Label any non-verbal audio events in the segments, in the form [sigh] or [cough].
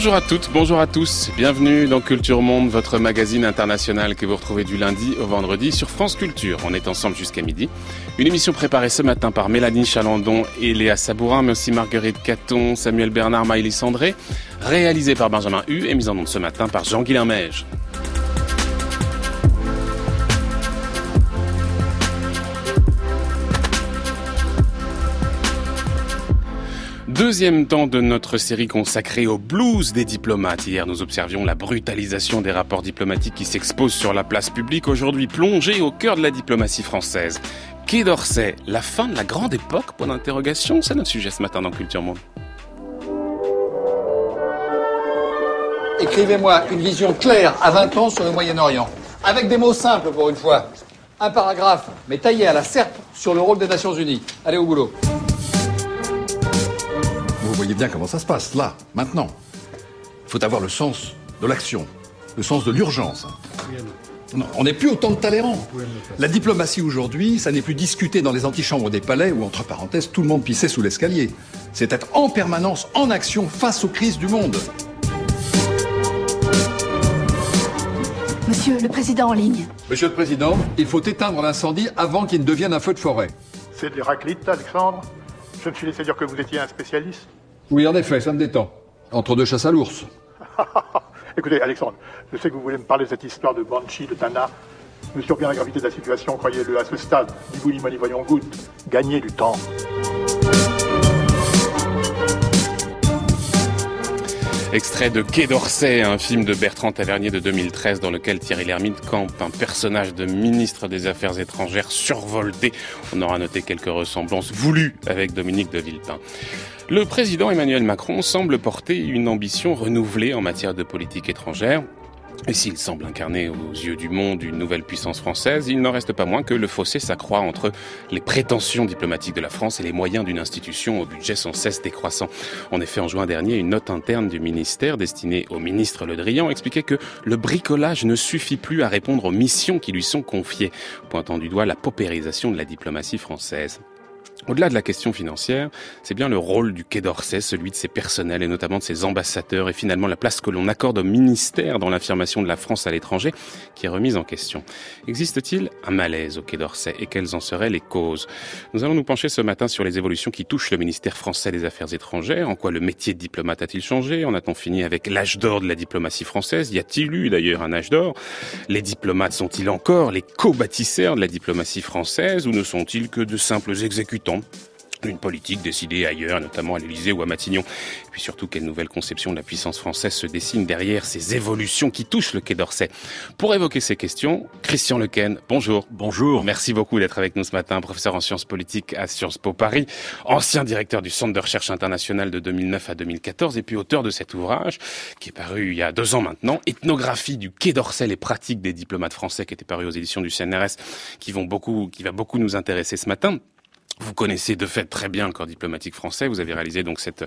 Bonjour à toutes, bonjour à tous. Bienvenue dans Culture Monde, votre magazine international que vous retrouvez du lundi au vendredi sur France Culture. On est ensemble jusqu'à midi. Une émission préparée ce matin par Mélanie Chalandon et Léa Sabourin, mais aussi Marguerite Caton, Samuel Bernard, Maëlys Sandré, réalisée par Benjamin Hu et mise en onde ce matin par Jean-Guilain Mège. Deuxième temps de notre série consacrée au blues des diplomates. Hier, nous observions la brutalisation des rapports diplomatiques qui s'exposent sur la place publique, aujourd'hui plongée au cœur de la diplomatie française. Quai d'Orsay, la fin de la grande époque? Point d'interrogation, c'est notre sujet ce matin dans Culture Monde. Écrivez-moi une vision claire à 20 ans sur le Moyen-Orient, avec des mots simples pour une fois. Un paragraphe, mais taillé à la serpe sur le rôle des Nations Unies. Allez au boulot. Vous voyez bien comment ça se passe, là, maintenant. Il faut avoir le sens de l'action, le sens de l'urgence. Non, on n'est plus autant de Talleyrand. La diplomatie aujourd'hui, ça n'est plus discuté dans les antichambres des palais où, entre parenthèses, tout le monde pissait sous l'escalier. C'est être en permanence en action face aux crises du monde. Monsieur le Président en ligne. Monsieur le Président, il faut éteindre l'incendie avant qu'il ne devienne un feu de forêt. C'est de l'Héraclite, Alexandre Je me suis laissé dire que vous étiez un spécialiste. Oui, en effet, ça me détend. Entre deux chasses à l'ours. [laughs] Écoutez, Alexandre, je sais que vous voulez me parler de cette histoire de Banshee, de Tana. Je me surprends la gravité de la situation, croyez-le, à ce stade. Ni vous ni moi voyons goutte. Gagnez du temps. Extrait de Quai d'Orsay, un film de Bertrand Tavernier de 2013 dans lequel Thierry Lhermitte campe un personnage de ministre des Affaires étrangères survolté. On aura noté quelques ressemblances voulues avec Dominique de Villepin. Le président Emmanuel Macron semble porter une ambition renouvelée en matière de politique étrangère. Et s'il semble incarner aux yeux du monde une nouvelle puissance française, il n'en reste pas moins que le fossé s'accroît entre les prétentions diplomatiques de la France et les moyens d'une institution au budget sans cesse décroissant. En effet, en juin dernier, une note interne du ministère destinée au ministre Le Drian expliquait que le bricolage ne suffit plus à répondre aux missions qui lui sont confiées, pointant du doigt la paupérisation de la diplomatie française. Au-delà de la question financière, c'est bien le rôle du Quai d'Orsay, celui de ses personnels et notamment de ses ambassadeurs et finalement la place que l'on accorde au ministère dans l'affirmation de la France à l'étranger qui est remise en question. Existe-t-il un malaise au Quai d'Orsay et quelles en seraient les causes? Nous allons nous pencher ce matin sur les évolutions qui touchent le ministère français des Affaires étrangères. En quoi le métier de diplomate a-t-il changé? En a-t-on fini avec l'âge d'or de la diplomatie française? Y a-t-il eu d'ailleurs un âge d'or? Les diplomates sont-ils encore les co-bâtisseurs de la diplomatie française ou ne sont-ils que de simples exécutants? Une politique décidée ailleurs, notamment à l'Élysée ou à Matignon. Et puis surtout, quelle nouvelle conception de la puissance française se dessine derrière ces évolutions qui touchent le Quai d'Orsay? Pour évoquer ces questions, Christian Lequen, bonjour. Bonjour. Merci beaucoup d'être avec nous ce matin, professeur en sciences politiques à Sciences Po Paris, ancien directeur du Centre de recherche internationale de 2009 à 2014 et puis auteur de cet ouvrage qui est paru il y a deux ans maintenant, Ethnographie du Quai d'Orsay, les pratiques des diplomates français qui était paru aux éditions du CNRS, qui vont beaucoup, qui va beaucoup nous intéresser ce matin. Vous connaissez de fait très bien le corps diplomatique français. Vous avez réalisé donc cette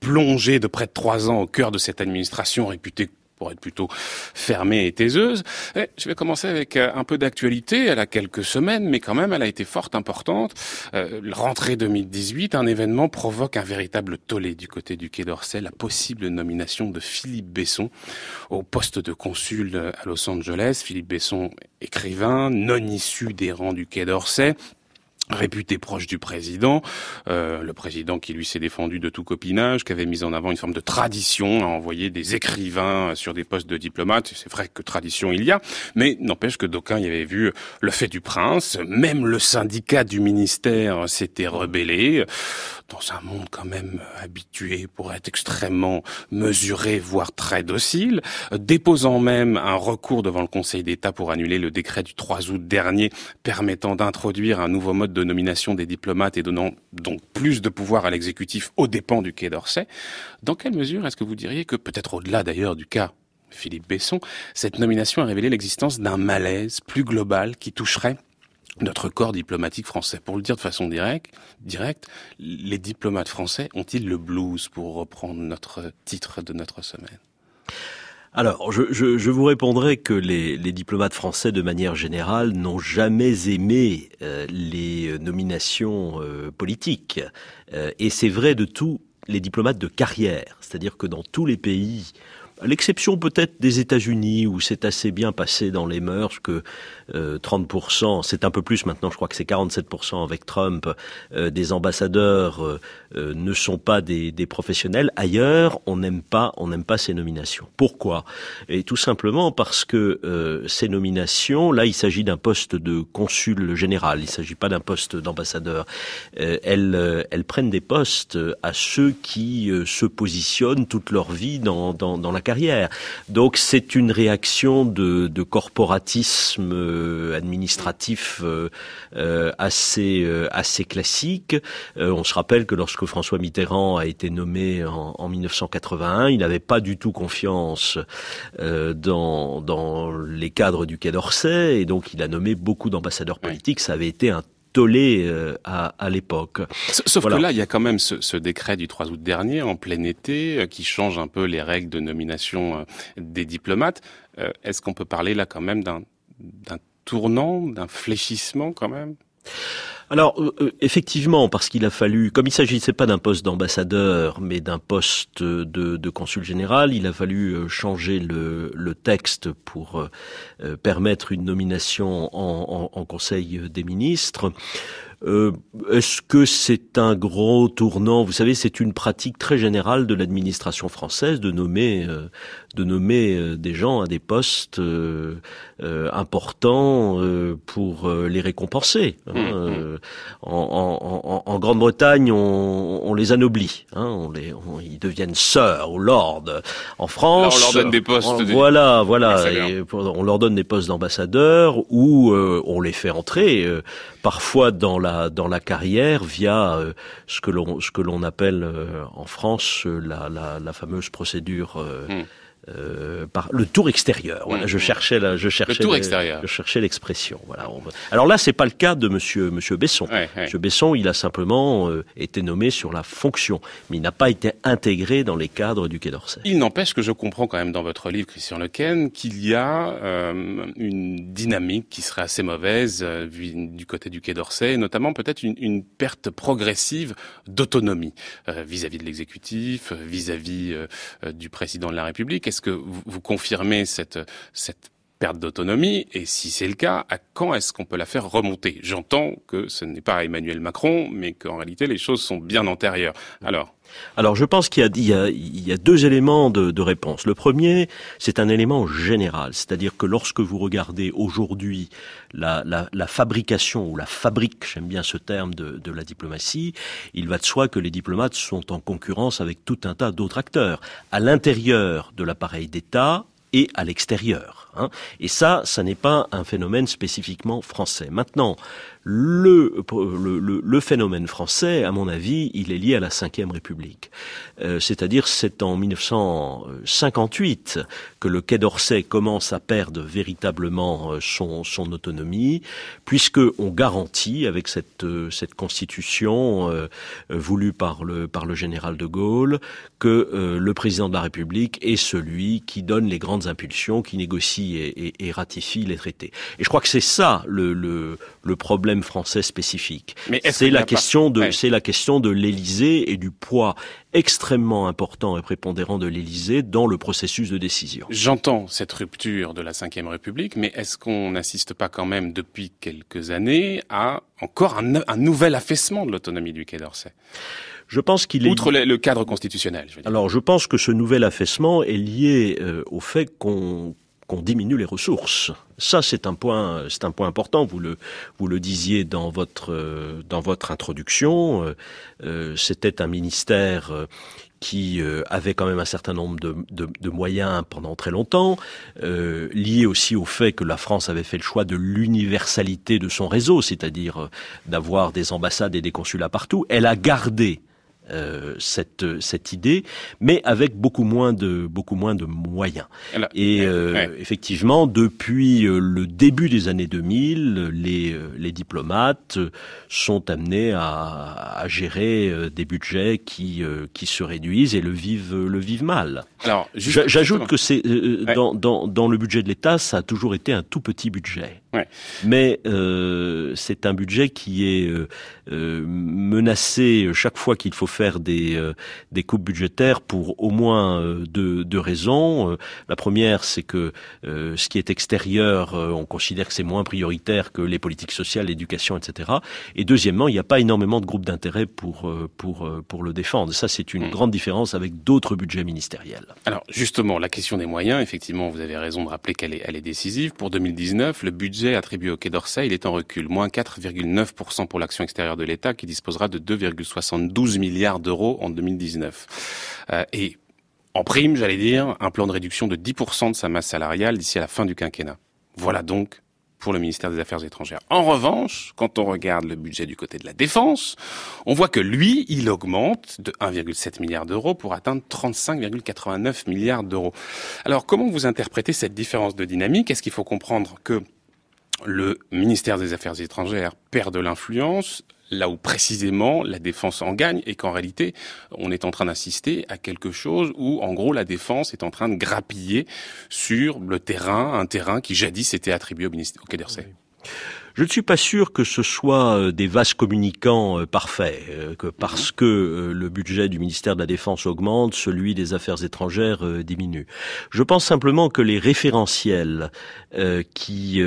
plongée de près de trois ans au cœur de cette administration réputée pour être plutôt fermée et taiseuse. Et je vais commencer avec euh, un peu d'actualité. Elle a quelques semaines, mais quand même, elle a été forte, importante. Euh, rentrée 2018, un événement provoque un véritable tollé du côté du Quai d'Orsay, la possible nomination de Philippe Besson au poste de consul à Los Angeles. Philippe Besson, écrivain, non issu des rangs du Quai d'Orsay, réputé proche du président, euh, le président qui lui s'est défendu de tout copinage, qui avait mis en avant une forme de tradition à envoyer des écrivains sur des postes de diplomates. C'est vrai que tradition il y a, mais n'empêche que d'aucuns y avaient vu le fait du prince. Même le syndicat du ministère s'était rebellé dans un monde quand même habitué pour être extrêmement mesuré, voire très docile, déposant même un recours devant le Conseil d'État pour annuler le décret du 3 août dernier permettant d'introduire un nouveau mode de de nomination des diplomates et donnant donc plus de pouvoir à l'exécutif aux dépens du Quai d'Orsay, dans quelle mesure est-ce que vous diriez que, peut-être au-delà d'ailleurs du cas Philippe Besson, cette nomination a révélé l'existence d'un malaise plus global qui toucherait notre corps diplomatique français? Pour le dire de façon directe, directe les diplomates français ont-ils le blues pour reprendre notre titre de notre semaine? Alors, je, vous répondrai que les, les, diplomates français, de manière générale, n'ont jamais aimé euh, les nominations euh, politiques. Euh, et c'est vrai de tous les diplomates de carrière, c'est-à-dire que dans tous les pays à l'exception peut-être des États-Unis où c'est assez bien passé dans les mœurs que 30%, euh, c'est un peu plus maintenant, je crois que c'est 47% avec Trump, euh, des ambassadeurs euh, ne sont pas des, professionnels. Ailleurs, on n'aime pas, on n'aime pas ces nominations. Pourquoi? Et tout simplement parce que ces nominations, là, il s'agit d'un poste de consul général, il ne s'agit pas d'un poste d'ambassadeur. elles, prennent des postes à ceux qui se positionnent toute leur vie dans la carrière. Donc c'est une réaction de, de corporatisme euh, administratif euh, euh, assez assez classique. on se rappelle que lorsque François Mitterrand a été nommé en, en 1981, il n'avait pas du tout confiance dans dans les cadres du Quai d'Orsay et donc il a nommé beaucoup d'ambassadeurs politiques. Ça avait été un tollé à, à l'époque. Sauf que là, il y a quand même ce, ce, décret du 3 août dernier, en plein été, qui change un peu les règles de nomination des diplomates. Est-ce qu'on peut parler là quand même d'un d'un fléchissement quand même alors euh, euh, effectivement, parce qu'il a fallu, comme il s'agissait pas d'un poste d'ambassadeur, mais d'un poste de, consul général, il a fallu euh, changer le, texte pour permettre une nomination en Conseil des ministres. Euh, est-ce que c'est un gros tournant? Vous savez, c'est une pratique très générale de l'administration française de nommer, euh, de nommer euh, des gens à des postes importants pour les récompenser. Hein. Mmh, mmh. En, en, Grande-Bretagne, on, on, les anoblit. Hein. On les, ils deviennent sœurs ou lords. En France, on leur donne des postes. voilà, voilà. on leur donne des postes d'ambassadeurs ou on les fait entrer parfois dans la dans la carrière via euh, ce que l'on ce que l'on appelle euh, en France euh, la, la, la, fameuse procédure hmm. Euh, par le tour extérieur. Voilà, je mm-hmm. cherchais la, je cherchais le tour extérieur. je cherchais l'expression. Voilà. Alors là, c'est pas le cas de Monsieur Monsieur Besson. Monsieur Besson, il a simplement euh, été nommé sur la fonction, mais il n'a pas été intégré dans les cadres du Quai d'Orsay. Il n'empêche que je comprends quand même dans votre livre, Christian Lequen, qu'il y a euh, une dynamique qui serait assez mauvaise du côté du Quai d'Orsay, notamment peut-être une, une, perte progressive d'autonomie vis-à-vis de l'exécutif, vis-à-vis du président de la République. Est-ce que vous, confirmez cette, cette perte d'autonomie Et si c'est le cas, à quand est-ce qu'on peut la faire remonter? J'entends que ce n'est pas Emmanuel Macron, mais qu'en réalité les choses sont bien antérieures. Alors alors je pense qu'il y, a, deux éléments de, réponse. Le premier, c'est un élément général, c'est-à-dire que lorsque vous regardez aujourd'hui la, fabrication ou la fabrique, j'aime bien ce terme de, de la diplomatie, il va de soi que les diplomates sont en concurrence avec tout un tas d'autres acteurs, à l'intérieur de l'appareil d'État et à l'extérieur. Hein. Et ça, ça n'est pas un phénomène spécifiquement français. Maintenant, le, phénomène français, à mon avis, il est lié à la Ve République. Euh, c'est-à-dire, c'est en 1958 que le Quai d'Orsay commence à perdre véritablement euh, son, autonomie, puisque on garantit avec cette, euh, constitution voulue par le, général de Gaulle que le président de la République est celui qui donne les grandes impulsions, qui négocie et, ratifie les traités. Et je crois que c'est ça le problème français spécifique. C'est la, question de, c'est la question de l'Élysée et du poids extrêmement important et prépondérant de l'Élysée dans le processus de décision. J'entends cette rupture de la Ve République, mais est-ce qu'on n'assiste pas quand même depuis quelques années à encore un, nouvel affaissement de l'autonomie du Quai d'Orsay? Je pense qu'il est outre le, cadre constitutionnel. Alors, je pense que ce nouvel affaissement est lié euh, au fait qu'on qu'on diminue les ressources. Ça, c'est un point, c'est un point important. Vous le, vous le disiez dans votre, dans votre introduction. Euh, euh, c'était un ministère euh, qui avait quand même un certain nombre de, de, moyens pendant très longtemps, lié aussi au fait que la France avait fait le choix de l'universalité de son réseau, c'est-à-dire d'avoir des ambassades et des consulats partout. Elle a gardé euh, cette cette idée, mais avec beaucoup moins de beaucoup moins de moyens. Et euh, effectivement, depuis euh, le début des années 2000, les les diplomates sont amenés à, à gérer des budgets qui qui se réduisent et le vivent le vivent mal. Alors, j'ajoute que c'est dans, dans dans le budget de l'État, ça a toujours été un tout petit budget. Mais euh, c'est un budget qui est euh, euh, menacé chaque fois qu'il faut faire des, euh, des coupes budgétaires pour au moins deux, deux raisons. La première, c'est que ce qui est extérieur, on considère que c'est moins prioritaire que les politiques sociales, l'éducation, etc. Et deuxièmement, il n'y a pas énormément de groupes d'intérêt pour, pour, pour le défendre. Ça, c'est une mm. grande différence avec d'autres budgets ministériels. Alors justement, la question des moyens, effectivement, vous avez raison de rappeler qu'elle est, elle est décisive. Pour 2019, le budget attribué au Quai d'Orsay, il est en recul, moins 4,9% pour l'action extérieure de l'État, qui disposera de 2,72 milliards d'euros en 2019. Euh, et en prime, j'allais dire, un plan de réduction de 10% de sa masse salariale d'ici à la fin du quinquennat. Voilà donc pour le ministère des Affaires étrangères. En revanche, quand on regarde le budget du côté de la défense, on voit que lui, il augmente de 1,7 milliard d'euros pour atteindre 35,89 milliards d'euros. Alors, comment vous interprétez cette différence de dynamique? Est-ce qu'il faut comprendre que le ministère des Affaires étrangères perd de l'influence? Là où précisément la défense en gagne et qu'en réalité on est en train d'assister à quelque chose où en gros la défense est en train de grappiller sur le terrain, un terrain qui jadis était attribué au, ministère, au Quai d'Orsay. Je ne suis pas sûr que ce soit euh, des vases communicants euh, parfaits, euh, que parce que le budget du ministère de la Défense augmente, celui des Affaires étrangères diminue. Je pense simplement que les référentiels qui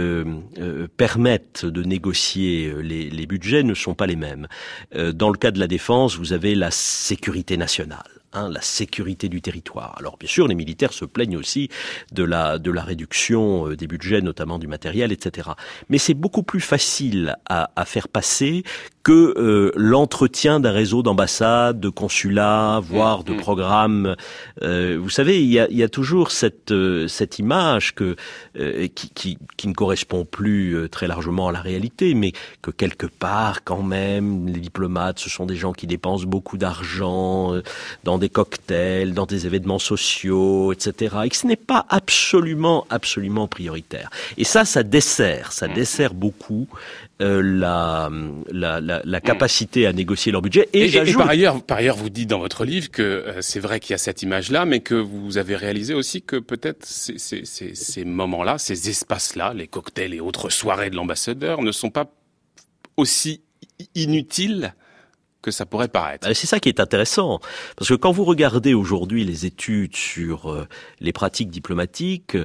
permettent de négocier les budgets ne sont pas les mêmes. Dans le cas de la défense, vous avez la sécurité nationale. La sécurité du territoire. Alors bien sûr, les militaires se plaignent aussi de la de la réduction euh, des budgets, notamment du matériel, etc. Mais c'est beaucoup plus facile à, à faire passer que euh, l'entretien d'un réseau d'ambassades, de consulats, voire de mmh, mmh. programmes. Euh, vous savez, il y a, il y a toujours cette euh, cette image que qui, qui, qui, ne correspond plus très largement à la réalité, mais que quelque part, quand même, les diplomates, ce sont des gens qui dépensent beaucoup d'argent dans des cocktails, dans des événements sociaux, etc. Et que ce n'est pas absolument, absolument prioritaire. Et ça, ça dessert, ça mmh. dessert beaucoup euh, la, la, la, la, capacité à négocier leur budget. Et, et, par ailleurs, par ailleurs, vous dites dans votre livre que euh, c'est vrai qu'il y a cette image-là, mais que vous avez réalisé aussi que peut-être ces, ces, ces, ces moments-là, ces espaces-là, les cocktails et autres soirées de l'ambassadeur, ne sont pas aussi inutiles que ça pourrait paraître. Bah, c'est ça qui est intéressant, parce que quand vous regardez aujourd'hui les études sur euh, les pratiques diplomatiques,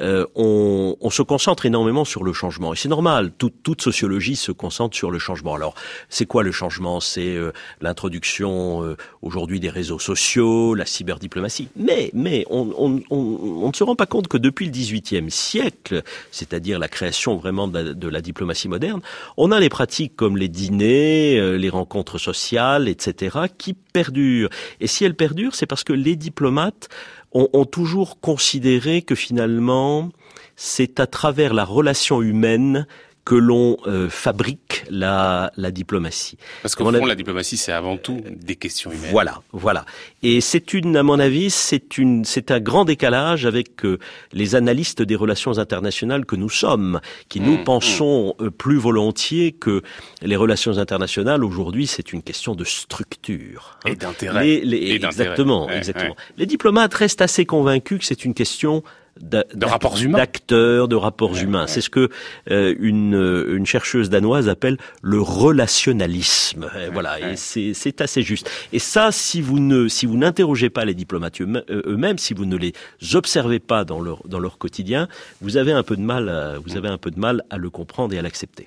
euh, on, on, se concentre énormément sur le changement, et c'est normal. Toute, toute sociologie se concentre sur le changement. Alors, c'est quoi le changement? C'est euh, l'introduction euh, aujourd'hui des réseaux sociaux, la cyberdiplomatie. Mais, mais on, on, on, ne se rend pas compte que depuis le XVIIIe siècle, c'est-à-dire la création vraiment de la, de la diplomatie moderne, on a les pratiques comme les dîners, les rencontres sociales etc., qui perdurent. Et si elles perdurent, c'est parce que les diplomates ont toujours considéré que finalement, c'est à travers la relation humaine que l'on euh, fabrique la, la diplomatie. Parce qu'au fond, la diplomatie, c'est avant tout des questions humaines. Voilà, voilà. Et c'est une, à mon avis, c'est une, c'est un grand décalage avec euh, les analystes des relations internationales que nous sommes, qui nous mmh, pensons mmh. Euh, plus volontiers que les relations internationales aujourd'hui, c'est une question de structure hein. et d'intérêt. exactement, exactement. Les diplomates restent assez convaincus que c'est une question de rapports humains, d'acteurs, de rapports humains. C'est ce que euh, une, une chercheuse danoise appelle le relationnalisme. voilà, et c'est assez juste. Et ça, si vous ne si vous n'interrogez pas les diplomates euh, eux-mêmes, si vous ne les observez pas dans leur dans leur quotidien, vous avez un peu de mal, à, vous avez un peu de mal à le comprendre et à l'accepter.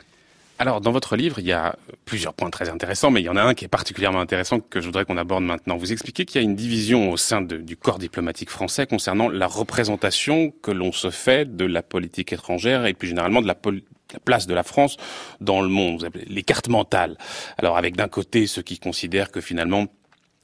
Alors, dans votre livre, il y a plusieurs points très intéressants, mais il y en a un qui est particulièrement intéressant que je voudrais qu'on aborde maintenant. Vous expliquez qu'il y a une division au sein du corps diplomatique français concernant la représentation que l'on se fait de la politique étrangère et plus généralement de la, la place de la France dans le monde. Vous appelez les cartes mentales. Alors, avec d'un côté ceux qui considèrent que finalement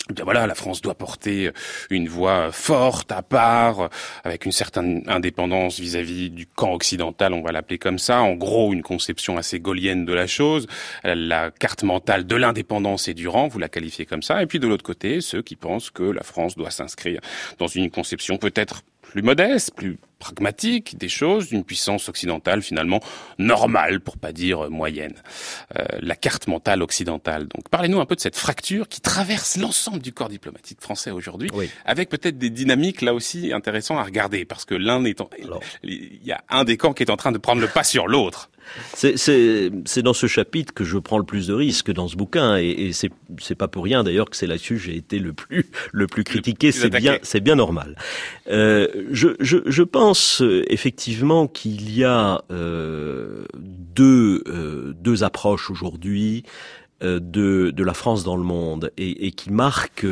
eh voilà, la France doit porter une voix forte, à part, avec une certaine indépendance vis-à-vis du camp occidental, on va l'appeler comme ça. En gros, une conception assez gaulienne de la chose. La carte mentale de l'indépendance et du rang, vous la qualifiez comme ça. Et puis de l'autre côté, ceux qui pensent que la France doit s'inscrire dans une conception peut-être plus modeste, plus pragmatique des choses, d'une puissance occidentale finalement normale, pour pas dire moyenne. Euh, la carte mentale occidentale. Donc parlez-nous un peu de cette fracture qui traverse l'ensemble du corps diplomatique français aujourd'hui, avec peut-être des dynamiques là aussi intéressantes à regarder, parce que l'un étant, il y a un des camps qui est en train de prendre le pas sur l'autre. C'est dans ce chapitre que je prends le plus de risques dans ce bouquin, et, et c'est pas pour rien d'ailleurs que c'est là-dessus j'ai été le plus le plus critiqué. C'est bien, c'est bien normal. Euh, je, je, je, pense euh, effectivement qu'il y a euh, deux euh, deux approches aujourd'hui de, de la France dans le monde et, et qui marque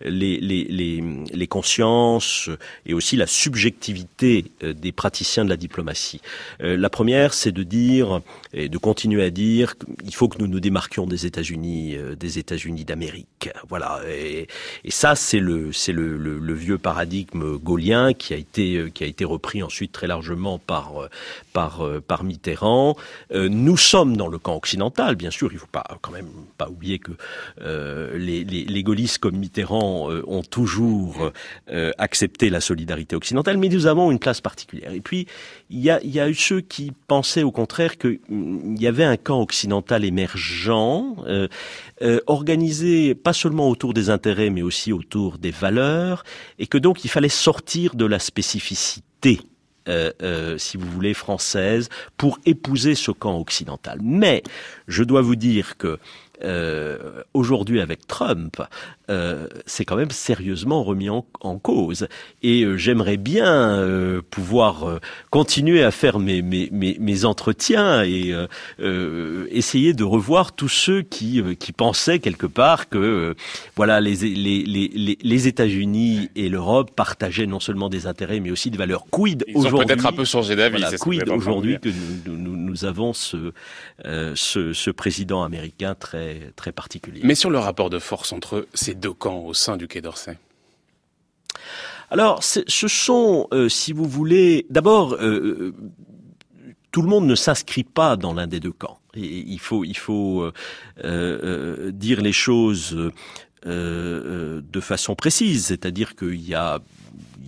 les, les, les, les, consciences et aussi la subjectivité euh, des praticiens de la diplomatie. Euh, la première, c'est de dire et de continuer à dire qu'il faut que nous nous démarquions des États-Unis, des États-Unis d'Amérique. Voilà. Et, et ça, c'est le c'est le, le, le, vieux paradigme gaulien qui a été qui a été repris ensuite très largement par par par Mitterrand. Nous sommes dans le camp occidental, bien sûr. Il faut pas quand même pas oublier que euh, les, gaullistes comme Mitterrand euh, ont toujours euh, accepté la solidarité occidentale, mais nous avons une place particulière. Et puis, il y a, y a eu ceux qui pensaient au contraire qu'il y avait un camp occidental émergent, organisé pas seulement autour des intérêts, mais aussi autour des valeurs, et que donc il fallait sortir de la spécificité euh, euh, si vous voulez, française, pour épouser ce camp occidental. Mais je dois vous dire que euh, aujourd'hui avec Trump, euh, c'est quand même sérieusement remis en, en cause. Et euh, j'aimerais bien euh, pouvoir euh, continuer à faire mes, mes, mes, mes entretiens et essayer de revoir tous ceux qui, qui pensaient quelque part que voilà les, les, les, les États-Unis et l'Europe partageaient non seulement des intérêts mais aussi des valeurs. Quid aujourd'hui peut-être un peu changé d'avis. Voilà, quid aujourd'hui que nous, nous, nous, avons ce, ce, ce président américain très très particulier. Mais sur le rapport de force entre ces deux camps au sein du Quai d'Orsay alors, ce sont, euh, si vous voulez, d'abord, euh, euh, tout le monde ne s'inscrit pas dans l'un des deux camps. Et il faut, il faut euh, dire les choses de façon précise, c'est-à-dire qu'il y a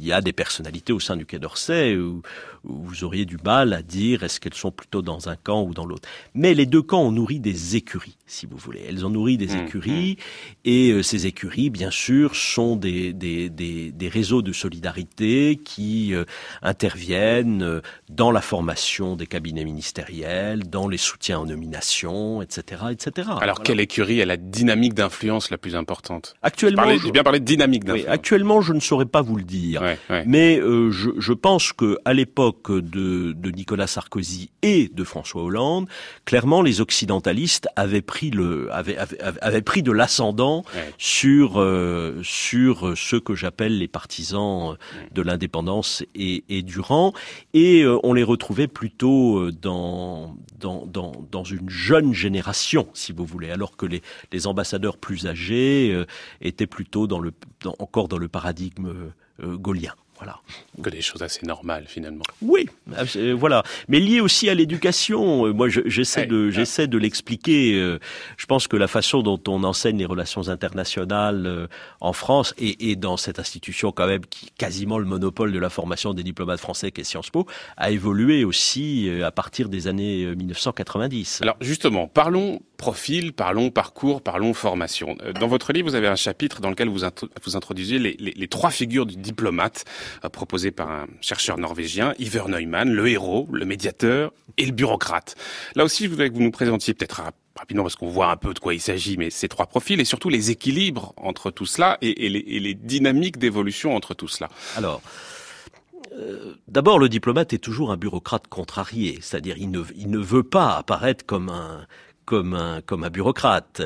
il y a des personnalités au sein du Quai d'Orsay où, vous auriez du mal à dire est-ce qu'elles sont plutôt dans un camp ou dans l'autre. Mais les deux camps ont nourri des écuries, si vous voulez. Elles ont nourri des mmh, écuries mmh. et euh, ces écuries, bien sûr, sont des, des, des, des réseaux de solidarité qui euh, interviennent euh, dans la formation des cabinets ministériels, dans les soutiens en nomination, etc., etc. Alors voilà. quelle écurie a la dynamique d'influence la plus importante? Actuellement, j'ai bien parlé de dynamique d'influence. Oui, actuellement, je ne saurais pas vous le dire. Ouais. Ouais. Mais euh, je, je, pense que à l'époque de, de, Nicolas Sarkozy et de François Hollande, clairement les occidentalistes avaient pris le avaient, avaient, avaient pris de l'ascendant ouais. sur euh, sur ceux que j'appelle les partisans de l'indépendance et, et, du rang, et euh, on les retrouvait plutôt euh, dans, dans dans dans une jeune génération, si vous voulez, alors que les les ambassadeurs plus âgés euh, étaient plutôt dans le dans, encore dans le paradigme gaulien. Voilà. Que des choses assez normales finalement. Oui, euh, voilà. Mais lié aussi à l'éducation. Euh, moi, j'essaie de, j'essaie de l'expliquer. Euh, je pense que la façon dont on enseigne les relations internationales en France et, et, dans cette institution quand même qui quasiment le monopole de la formation des diplomates français qu'est Sciences Po a évolué aussi à partir des années 1990. Alors justement, parlons profil, parlons parcours, parlons formation. Dans votre livre, vous avez un chapitre dans lequel vous, int vous introduisez les, trois figures du diplomate euh, proposé par un chercheur norvégien, Iver Neumann, le héros, le médiateur et le bureaucrate. Là aussi, je voudrais que vous nous présentiez peut-être rapidement parce qu'on voit un peu de quoi il s'agit, mais ces trois profils et surtout les équilibres entre tout cela et, les, dynamiques d'évolution entre tout cela. Alors. Euh, D'abord, le diplomate est toujours un bureaucrate contrarié, c'est-à-dire il ne veut pas apparaître comme un, comme un, comme un bureaucrate.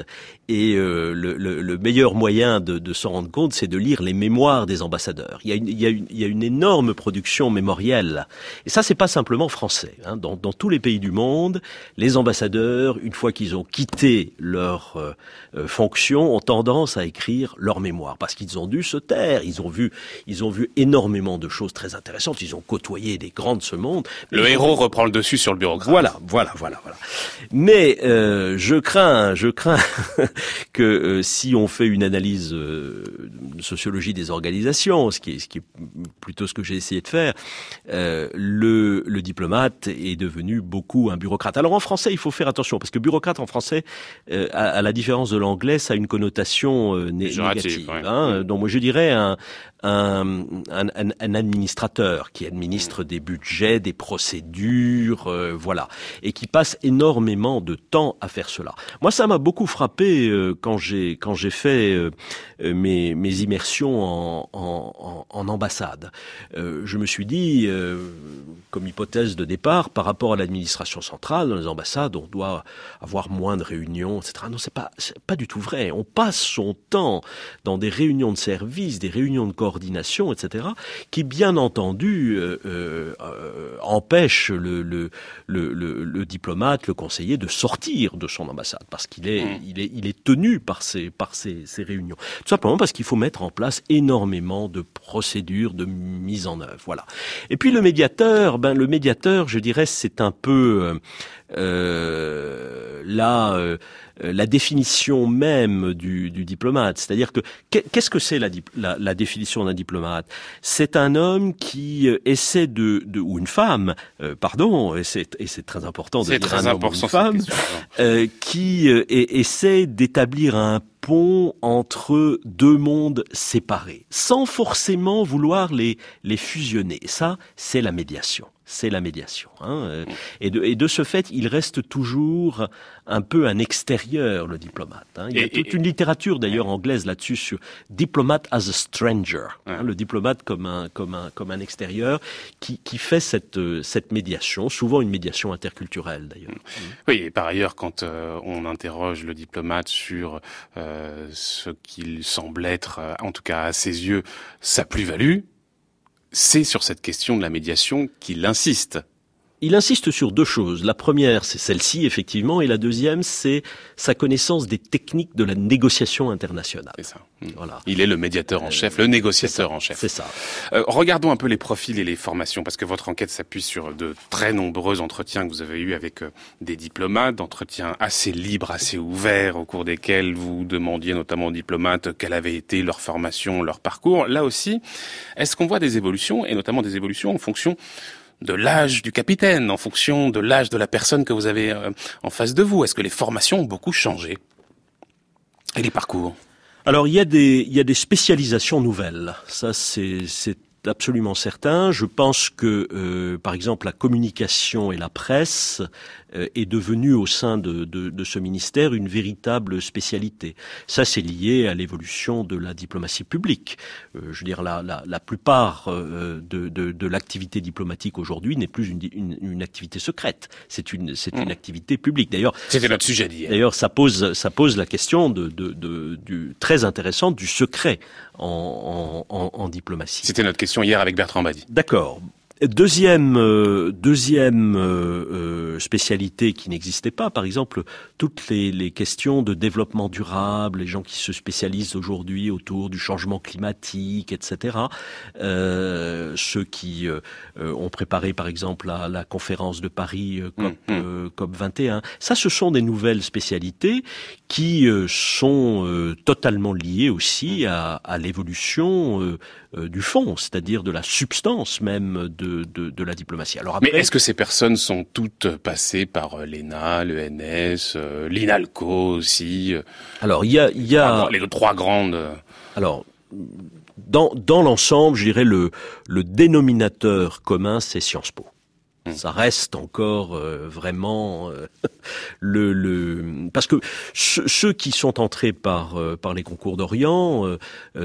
Et euh, le, le, le, meilleur moyen de, de s'en rendre compte, c'est de lire les mémoires des ambassadeurs. Il y a une, il y a une, il y a une énorme production mémorielle. Et ça, c'est pas simplement français. Hein. Dans, dans, tous les pays du monde, les ambassadeurs, une fois qu'ils ont quitté leur euh, euh, fonction, ont tendance à écrire leurs mémoires parce qu'ils ont dû se taire. Ils ont vu, ils ont vu énormément de choses très intéressantes. Ils ont côtoyé des grands de ce monde. Le héros ont... reprend le dessus sur le bureaucrate. Voilà, voilà, voilà, voilà. Mais euh, je crains, je crains [laughs] que euh, si on fait une analyse euh, sociologie des organisations, ce qui est, ce qui est plutôt ce que j'ai essayé de faire, euh, le, le, diplomate est devenu beaucoup un bureaucrate. Alors en français, il faut faire attention parce que bureaucrate en français, euh, à, à, la différence de l'anglais, ça a une connotation né négative. Ouais. Hein, donc moi je dirais un, un, administrateur qui administre des budgets, des procédures, euh, voilà, et qui passe énormément de temps à faire cela. Moi, ça m'a beaucoup frappé euh, quand j'ai quand j'ai fait euh, mes, immersions en, en, ambassade. je me suis dit, comme hypothèse de départ, par rapport à l'administration centrale, dans les ambassades, on doit avoir moins de réunions, etc. Non, c'est pas pas du tout vrai. On passe son temps dans des réunions de service, des réunions de coordination, etc., qui bien entendu euh, euh, empêchent le, le, le, le, diplomate, le conseiller de sortir de son ambassade parce qu'il est, mmh. il est, il est tenu par ces, par ces, ces réunions. Tout simplement parce qu'il faut mettre en place énormément de procédures de mise en œuvre. Voilà. Et puis le médiateur, ben le médiateur, je dirais, c'est un peu euh, euh là. Euh, euh, la définition même du, du diplomate. C'est-à-dire que qu'est-ce que c'est la, la, la, définition d'un diplomate? C'est un homme qui euh, essaie de, de ou une femme, euh, pardon, et c'est très important de dire un homme ou une femme, euh, qui essaie d'établir un pont entre deux mondes séparés, sans forcément vouloir les, les fusionner. ça, c'est la médiation c'est la médiation. Hein. Et, de, et, de, ce fait, il reste toujours un peu un extérieur, le diplomate. Hein. Il y a toute une littérature d'ailleurs anglaise là-dessus sur diplomate as a stranger, hein, le diplomate comme un, comme un, comme un extérieur qui, qui fait cette, cette médiation, souvent une médiation interculturelle d'ailleurs. Oui, et par ailleurs, quand euh, on interroge le diplomate sur euh, ce qu'il semble être, euh, en tout cas à ses yeux, sa plus-value, c'est sur cette question de la médiation qu'il insiste. Il insiste sur deux choses. La première, c'est celle-ci, effectivement, et la deuxième, c'est sa connaissance des techniques de la négociation internationale. C'est ça. Hmm. Voilà. Il est le médiateur en chef, le négociateur en chef. C'est ça. Euh, regardons un peu les profils et les formations, parce que votre enquête s'appuie sur de très nombreux entretiens que vous avez eus avec euh, des diplomates, d'entretiens assez libres, assez ouverts, au cours desquels vous demandiez notamment aux diplomates quelle avait été leur formation, leur parcours. Là aussi, est-ce qu'on voit des évolutions, et notamment des évolutions en fonction de l'âge du capitaine, en fonction de l'âge de la personne que vous avez euh, en face de vous. Est-ce que les formations ont beaucoup changé? Et les parcours? Alors il y a des il y a des spécialisations nouvelles. Ça c'est c'est absolument certain. Je pense que, euh, par exemple, la communication et la presse euh, est devenue au sein de, de, de, ce ministère une véritable spécialité. Ça, c'est lié à l'évolution de la diplomatie publique. Euh, je veux dire, la, la, la plupart de, de l'activité diplomatique aujourd'hui n'est plus une, une, une, activité secrète. C'est une, c'est une mmh. activité publique. D'ailleurs, c'était notre sujet d'hier. D'ailleurs, ça pose, ça pose la question de, du très intéressante du secret en, en, en diplomatie. C'était notre question hier avec Bertrand Badi. D'accord. Deuxième, euh, deuxième euh, euh, spécialité qui n'existait pas, par exemple, toutes les, les, questions de développement durable, les gens qui se spécialisent aujourd'hui autour du changement climatique, etc. Euh, ceux qui ont préparé, par exemple, la, la conférence de Paris COP, mmh, COP 21. Ça, ce sont des nouvelles spécialités qui sont totalement liées aussi à, à l'évolution du fond, c'est-à-dire de la substance même de de, la diplomatie. Alors Mais est-ce que ces personnes sont toutes passées par euh, l'ENA, l'ENS, euh, l'INALCO aussi euh, Alors il y a, y a... les trois grandes. Alors dans, dans l'ensemble, je dirais le, le dénominateur commun, c'est Sciences Po. Hmm. Ça reste encore euh, vraiment euh, [laughs] le, le parce que ceux qui sont entrés par euh, par les concours d'Orient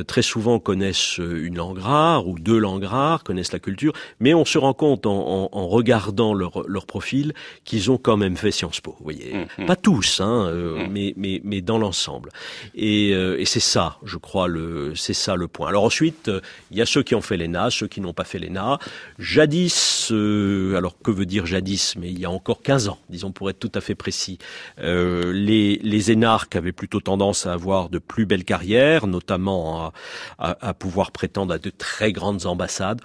très souvent connaissent une langue rare ou deux langues rares, connaissent la culture, mais on se rend compte en, en, en regardant leur leur profil qu'ils ont quand même fait Sciences Po. Vous voyez, hmm, hmm. pas tous, hein, mais mais mais dans l'ensemble. Et, et c'est ça, je crois le c'est ça le point. Alors ensuite, il y a ceux qui ont fait l'ENA, ceux qui n'ont pas fait l'ENA. Jadis, alors que veut dire jadis, mais il y a encore 15 ans, disons pour être tout à fait précis, euh, les, énarques avaient plutôt tendance à avoir de plus belles carrières, notamment à, à, pouvoir prétendre à de très grandes ambassades.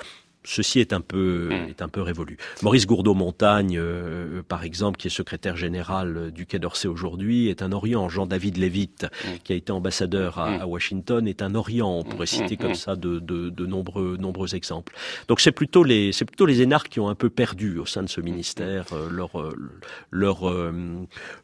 Ceci est un peu Mm. est un peu révolu. Maurice Gourdeau-Montagne, euh, par exemple, qui est secrétaire général du Quai d'Orsay aujourd'hui, est un Orient. Jean-David Levitt, Mm. qui a été ambassadeur à, Mm. à Washington, est un Orient. On pourrait citer mm, comme mm. ça de, de, de nombreux nombreux exemples. Donc c'est plutôt les c'est plutôt les énarques qui ont un peu perdu au sein de ce ministère euh, leur, euh, leur, euh,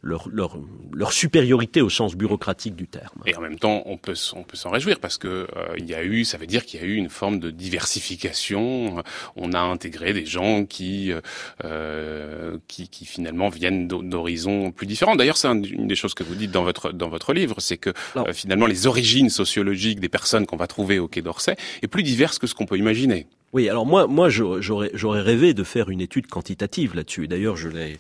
leur leur leur supériorité au sens bureaucratique du terme. Et en même temps, on peut, on peut s'en réjouir parce que euh, il y a eu, ça veut dire qu'il y a eu une forme de diversification. On a intégré des gens qui, euh, euh, qui, qui finalement viennent d'ho- d'horizons plus différents. D'ailleurs, c'est un- une des choses que vous dites dans votre dans votre livre, c'est que euh, finalement les origines sociologiques des personnes qu'on va trouver au Quai d'Orsay est plus diverse que ce qu'on peut imaginer. Oui, alors moi, moi, j'aurais- rêvé de faire une étude quantitative là-dessus. D'ailleurs, je l'ai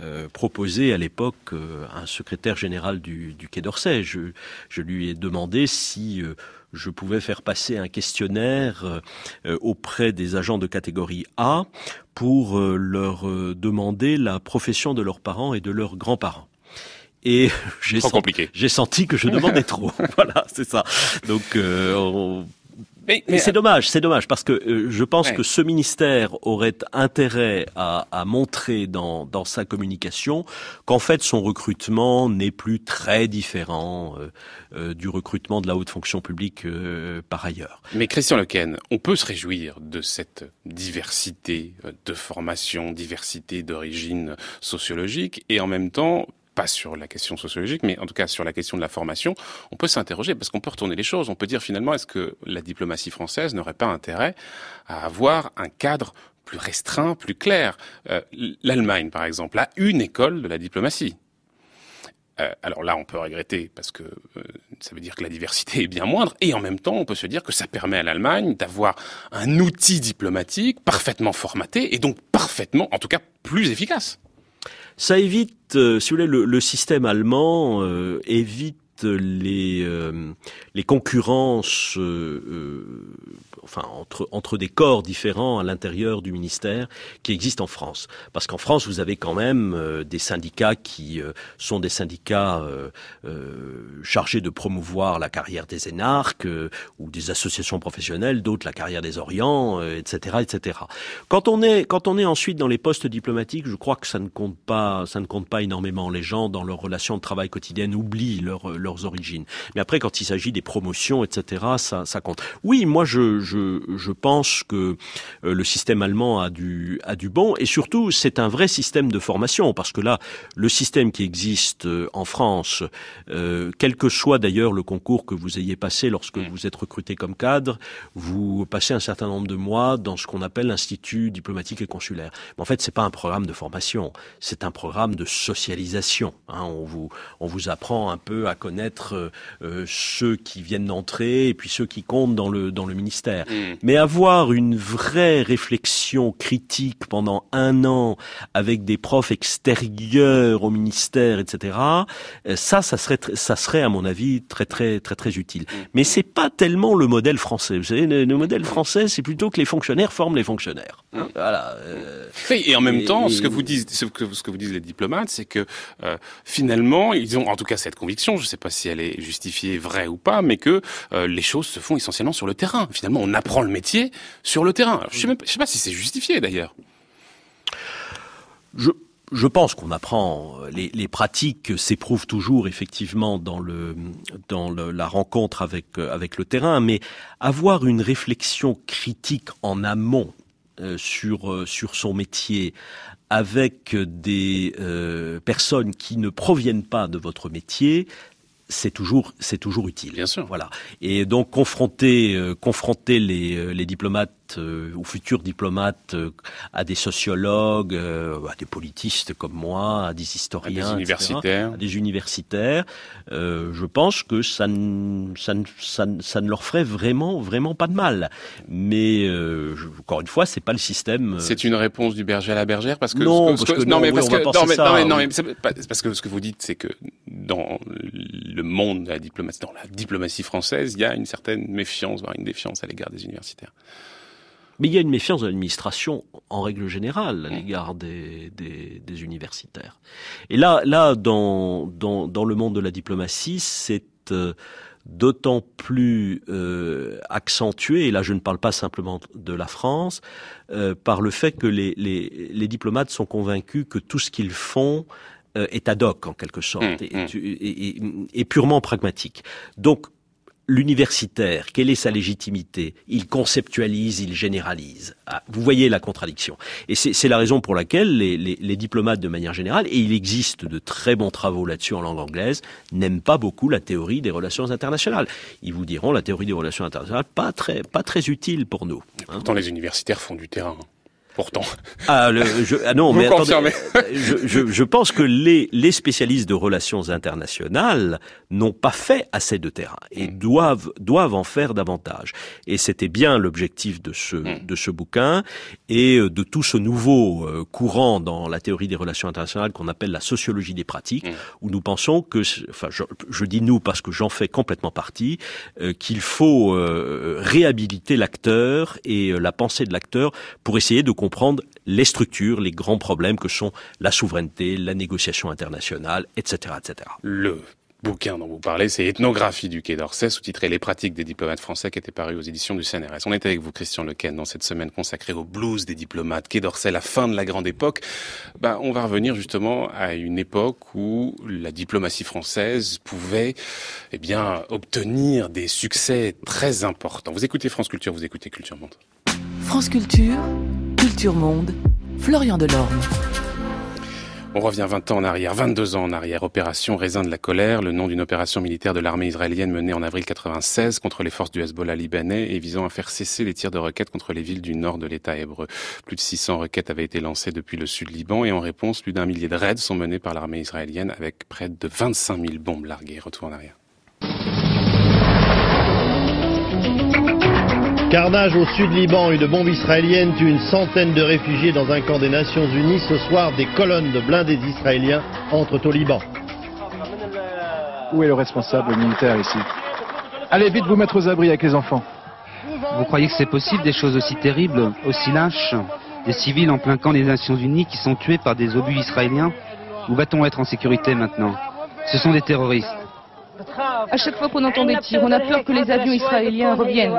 euh, proposé à l'époque euh, à un secrétaire général du, du Quai d'Orsay. Je, je lui ai demandé si euh, je pouvais faire passer un questionnaire euh, euh, auprès des agents de catégorie A pour euh, leur euh, demander la profession de leurs parents et de leurs grands-parents. Et [laughs] j'ai senti, senti que je demandais trop. [laughs] voilà, c'est ça. Donc, euh, on- Mais, mais c'est dommage, c'est dommage parce que euh, je pense Ouais. que ce ministère aurait intérêt à, à montrer dans, dans sa communication qu'en fait son recrutement n'est plus très différent euh, euh, du recrutement de la haute fonction publique euh, par ailleurs. Mais Christian Lequen, on peut se réjouir de cette diversité euh, de formation, diversité d'origine sociologique, et en même temps, pas sur la question sociologique, mais en tout cas sur la question de la formation, on peut s'interroger parce qu'on peut retourner les choses. On peut dire finalement, est-ce que la diplomatie française n'aurait pas intérêt à avoir un cadre plus restreint, plus clair? Euh, L'Allemagne, par exemple, a une école de la diplomatie. Euh, alors là, on peut regretter parce que euh, ça veut dire que la diversité est bien moindre, et en même temps, on peut se dire que ça permet à l'Allemagne d'avoir un outil diplomatique parfaitement formaté et donc parfaitement, en tout cas, plus efficace. Ça évite, euh, si vous voulez, le, le système allemand euh, évite les euh, les concurrences euh, euh, entre des corps différents à l'intérieur du ministère qui existent en France. Parce qu'en France vous avez quand même euh, des syndicats qui euh, sont des syndicats euh, chargés de promouvoir la carrière des énarques ou des associations professionnelles d'autres la carrière des Orients etc etc quand on est quand on est ensuite dans les postes diplomatiques je crois que ça ne compte pas ça ne compte pas énormément. Les gens dans leurs relations de travail quotidiennes oublient leur, leurs origines. Mais après quand il s'agit des promotions etc ça compte. Oui moi je je pense que euh, le système allemand a du a du bon et surtout c'est un vrai système de formation parce que là le système qui existe euh, en France euh, quel que soit d'ailleurs le concours que vous ayez passé lorsque vous êtes recruté comme cadre vous passez un certain nombre de mois dans ce qu'on appelle l'institut diplomatique et consulaire mais en fait c'est pas un programme de formation c'est un programme de socialisation hein. on vous on vous apprend un peu à connaître euh, euh, ceux qui viennent d'entrer et puis ceux qui comptent dans le dans le ministère Mm. Mais avoir une vraie réflexion critique pendant un an avec des profs extérieurs au ministère, etc. euh, Ça, ça serait, ça serait à mon avis très très très très utile. Mais c'est pas tellement le modèle français. Vous savez, le, le modèle français, c'est plutôt que les fonctionnaires forment les fonctionnaires. Hein, Voilà. euh, Oui, et en même Et- temps, ce que vous disent, ce que, ce que vous disent les diplomates, c'est que euh, finalement, ils ont en tout cas cette conviction. Je ne sais pas si elle est justifiée, vraie ou pas, mais que euh, les choses se font essentiellement sur le terrain. Finalement, on apprend le métier sur le terrain. Je je sais pas si c'est justifié d'ailleurs. Je, pense qu'on apprend les, pratiques s'éprouvent toujours effectivement dans la rencontre avec le terrain, mais avoir une réflexion critique en amont euh, sur euh, sur son métier avec des euh, personnes qui ne proviennent pas de votre métier, c'est toujours c'est toujours utile. Bien sûr. Voilà. Et donc confronter euh, confronter les euh, les diplomates euh, ou futurs diplomates euh, à des sociologues, euh, à des politistes comme moi, à des historiens, universitaires. à des universitaires, euh, je pense que ça ne, ça, ne, ça, ne, ça ne leur ferait vraiment vraiment pas de mal. Mais euh, je- encore une fois, c'est pas le système. euh, C'est une réponse du berger à la bergère parce que Non, ce que parce que non mais, parce que ce que vous dites c'est que dans le monde de la diplomatie dans la diplomatie française il y a une certaine méfiance voire une défiance à l'égard des universitaires Mais il y a une méfiance de l'administration en règle générale à Mm. l'égard des, des, des universitaires. Et là, là, dans, dans, dans le monde de la diplomatie, c'est euh, d'autant plus euh, accentuée, et là je ne parle pas simplement de la France, euh, par le fait que les, les, les, diplomates sont convaincus que tout ce qu'ils font euh, est ad hoc en quelque sorte mmh, et, mmh. et, et, et, purement pragmatique. Donc l'universitaire, quelle est sa légitimité? Il conceptualise, il généralise. Ah, vous voyez la contradiction. Et c'est la raison pour laquelle les, les, les, diplomates, de manière générale, et il existe de très bons travaux là-dessus en langue anglaise, n'aiment pas beaucoup la théorie des relations internationales. Ils vous diront la théorie des relations internationales pas très pas très utile pour nous. pourtant, les universitaires font du terrain pourtant. Ah, le, je, ah non, mais attendez, je, je, je, pense que les, les spécialistes de relations internationales n'ont pas fait assez de terrain et mm. doivent doivent en faire davantage. Et c'était bien l'objectif de ce mm. de ce bouquin et euh, de tout ce nouveau euh, courant dans la théorie des relations internationales qu'on appelle la sociologie des pratiques, mm. où nous pensons que, enfin, je, dis nous parce que j'en fais complètement partie, euh, qu'il faut réhabiliter l'acteur et la pensée de l'acteur pour essayer de comprendre les structures, les grands problèmes que sont la souveraineté, la négociation internationale, etc., etc. Le bouquin dont vous parlez, c'est Ethnographie du Quai d'Orsay, sous-titré Les pratiques des diplomates français, qui était paru aux éditions du CNRS. On est avec vous, Christian Lequen, dans cette semaine consacrée au blues des diplomates, Quai d'Orsay, la fin de la grande époque. Ben, on va revenir justement à une époque où la diplomatie française pouvait, eh bien, obtenir des succès très importants. Vous écoutez France Culture, vous écoutez Culture Monde. France Culture, Culture Monde, Florian Delorme. On revient 20 ans en arrière, 22 ans en arrière. Opération Raisin de la colère, le nom d'une opération militaire de l'armée israélienne menée en avril 96 contre les forces du Hezbollah libanais et visant à faire cesser les tirs de roquettes contre les villes du nord de l'État hébreu. Plus de 600 roquettes avaient été lancées depuis le sud Liban et en réponse, plus d'un millier de raids sont menés par l'armée israélienne avec près de 25 000 bombes larguées. Retour en arrière. Carnage au sud Liban, une bombe israélienne tue une centaine de réfugiés dans un camp des Nations Unies. Ce soir, des colonnes de blindés israéliens entrent au Liban. Où est le responsable militaire ici? Allez vite vous mettre aux abris avec les enfants. Vous croyez que c'est possible des choses aussi terribles, aussi lâches? Des civils en plein camp des Nations Unies qui sont tués par des obus israéliens? Où va-t-on être en sécurité maintenant? Ce sont des terroristes. À chaque fois qu'on entend des tirs, on a peur que les avions israéliens reviennent.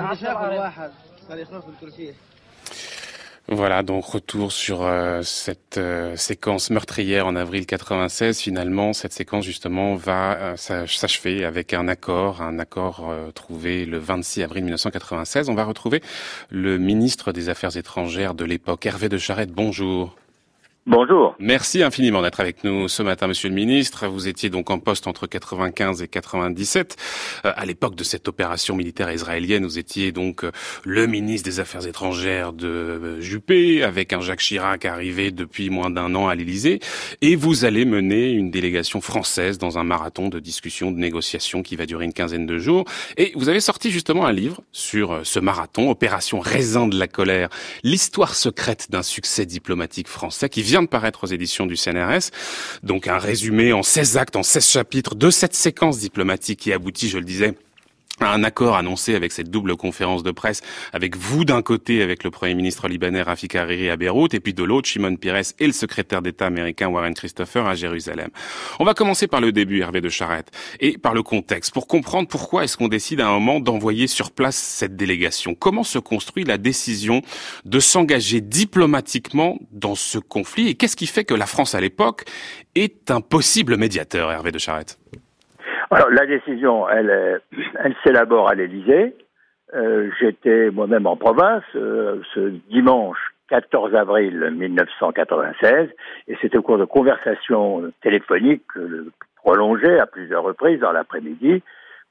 Voilà, donc retour sur euh, cette euh, séquence meurtrière en avril 96. Finalement, cette séquence justement va euh, s'achever avec un accord, un accord trouvé le 26 avril 1996. On va retrouver le ministre des Affaires étrangères de l'époque, Hervé de Charette. Bonjour. Bonjour. Merci infiniment d'être avec nous ce matin, Monsieur le Ministre. Vous étiez donc en poste entre 95 et 97. Euh, à l'époque de cette opération militaire israélienne, vous étiez donc euh, le ministre des Affaires étrangères de euh, Juppé, avec un Jacques Chirac arrivé depuis moins d'un an à l'Élysée. Et vous allez mener une délégation française dans un marathon de discussions, de négociations qui va durer une quinzaine de jours. Et vous avez sorti justement un livre sur ce marathon, Opération Raisin de la colère, l'histoire secrète d'un succès diplomatique français qui vient de paraître aux éditions du CNRS. Donc un résumé en 16 actes, en 16 chapitres de cette séquence diplomatique qui aboutit, je le disais, un accord annoncé avec cette double conférence de presse, avec vous d'un côté, avec le Premier ministre libanais Rafik Hariri à Beyrouth, et puis de l'autre, Shimon Peres et le secrétaire d'État américain Warren Christopher à Jérusalem. On va commencer par le début, Hervé de Charette, et par le contexte, pour comprendre pourquoi est-ce qu'on décide à un moment d'envoyer sur place cette délégation. Comment se construit la décision de s'engager diplomatiquement dans ce conflit, et qu'est-ce qui fait que la France à l'époque est un possible médiateur, Hervé de Charette? Alors la décision, elle, elle s'élabore à l'Élysée. Euh, J'étais moi-même en province euh, ce dimanche 14 avril 1996, et c'était au cours de conversations téléphoniques euh, prolongées à plusieurs reprises dans l'après-midi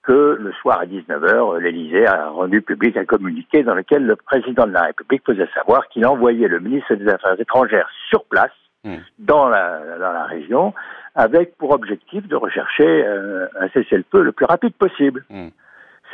que le soir à 19h, l'Élysée a rendu public un communiqué dans lequel le président de la République faisait savoir qu'il envoyait le ministre des Affaires étrangères sur place mmh. dans, la, dans la région avec pour objectif de rechercher euh, un cessez-le-feu le plus rapide possible. Hmm.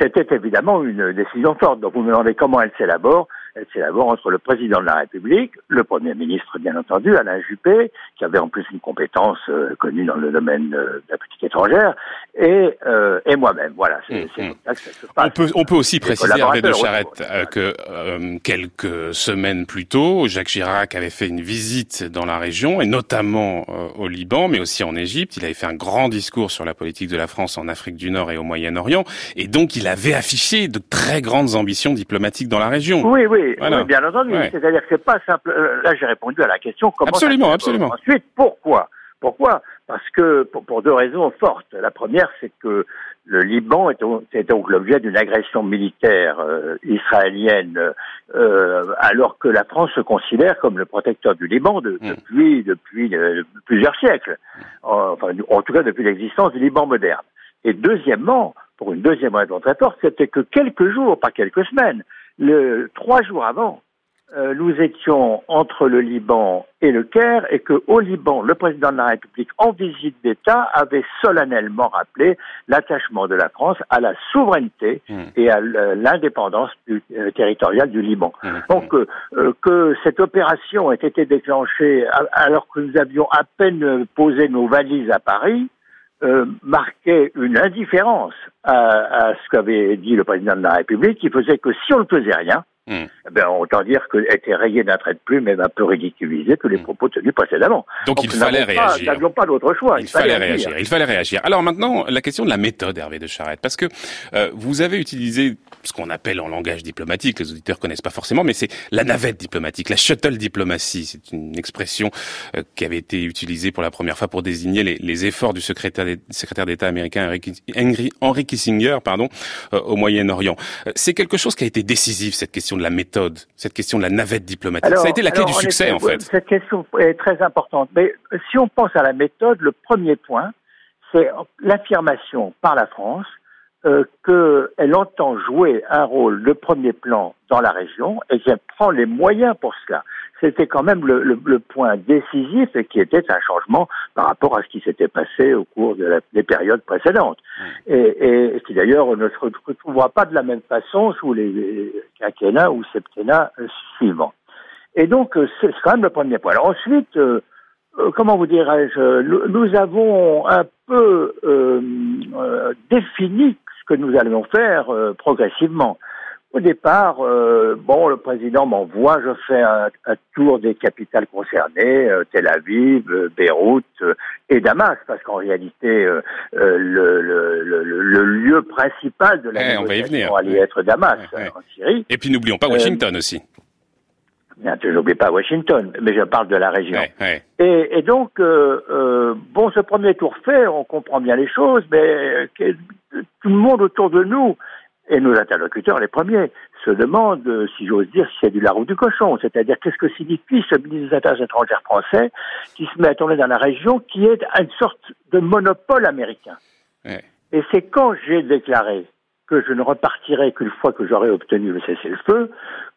C'était évidemment une décision forte. Donc vous me demandez comment elle s'élabore. Elle s'élabore entre le président de la République, le Premier ministre, bien entendu, Alain Juppé, qui avait en plus une compétence euh, connue dans le domaine de la politique étrangère, et, euh, et moi-même. Voilà, c'est mmh, mmh. ça que ça se passe. On peut, on peut aussi préciser, Hervé de Charette, euh, que euh, quelques semaines plus tôt, Jacques Chirac avait fait une visite dans la région, et notamment au Liban, mais aussi en Égypte. Il avait fait un grand discours sur la politique de la France en Afrique du Nord et au Moyen-Orient, et donc il avait affiché de très grandes ambitions diplomatiques dans la région. Oui, oui, oui bien entendu. C'est-à-dire que c'est pas simple. Là, j'ai répondu à la question. Comment absolument, absolument. Ensuite, pourquoi? Pourquoi? Parce que pour, deux raisons fortes. La première, c'est que le Liban est, donc l'objet d'une agression militaire euh, israélienne, euh, alors que la France se considère comme le protecteur du Liban hmm. depuis depuis euh, plusieurs siècles, enfin en tout cas depuis l'existence du Liban moderne. Et deuxièmement, pour une deuxième raison très forte, c'était que quelques jours, pas quelques semaines, le, trois jours avant, euh, nous étions entre le Liban et le Caire et que au Liban, le président de la République, en visite d'État, avait solennellement rappelé l'attachement de la France à la souveraineté mmh. et à l'indépendance euh, territoriale du Liban. Mmh. Donc euh, que cette opération ait été déclenchée alors que nous avions à peine posé nos valises à Paris, marquait une indifférence à, à ce qu'avait dit le président de la République, qui faisait que si on ne faisait rien, Hmm. Eh ben, autant dire qu'elle était rayée d'un trait de plume, même un peu ridiculisé que les hmm. propos tenus précédemment. Donc, il fallait réagir. Nous n'avions pas d'autre choix. Il, fallait, réagir. Il fallait réagir. Alors maintenant, la question de la méthode, Hervé de Charette, parce que euh, vous avez utilisé ce qu'on appelle en langage diplomatique, les auditeurs connaissent pas forcément, mais c'est la navette diplomatique, la shuttle diplomatie. C'est une expression euh, qui avait été utilisée pour la première fois pour désigner les, les efforts du secrétaire d'État américain Henry, Kissinger, pardon, euh, au Moyen-Orient. C'est quelque chose qui a été décisif cette question de la méthode, cette question de la navette diplomatique. Ça a été la clé du succès, en fait. Cette question est très importante. Mais si on pense à la méthode, le premier point, c'est l'affirmation par la France euh, qu'elle entend jouer un rôle de premier plan dans la région et qu'elle prend les moyens pour cela c'était quand même le, le, point décisif et qui était un changement par rapport à ce qui s'était passé au cours de des périodes précédentes. Et, et, qui d'ailleurs ne se retrouvera pas de la même façon sous les quinquennats ou septennats euh, suivants. Et donc, euh, c'est quand même le premier point. Alors ensuite, euh, comment vous dirais-je, nous avons un peu défini ce que nous allions faire progressivement. Au départ, euh, bon, le président m'envoie, je fais un, tour des capitales concernées, euh, Tel Aviv, euh, Beyrouth et Damas, parce qu'en réalité, le, le, le, lieu principal de la eh, négociation allait être Damas, en Syrie. Et puis n'oublions pas Washington aussi. Bien, je n'oublie pas Washington, mais je parle de la région. Et, et, donc, bon, ce premier tour fait, on comprend bien les choses, mais tout le monde autour de nous et nos interlocuteurs, les premiers, se demandent, si j'ose dire, si c'est du lard ou du cochon. C'est-à-dire, qu'est-ce que signifie ce ministre des Affaires étrangères français qui se met à tourner dans la région, qui est une sorte de monopole américain. Et c'est quand j'ai déclaré que je ne repartirai qu'une fois que j'aurai obtenu le cessez-le-feu,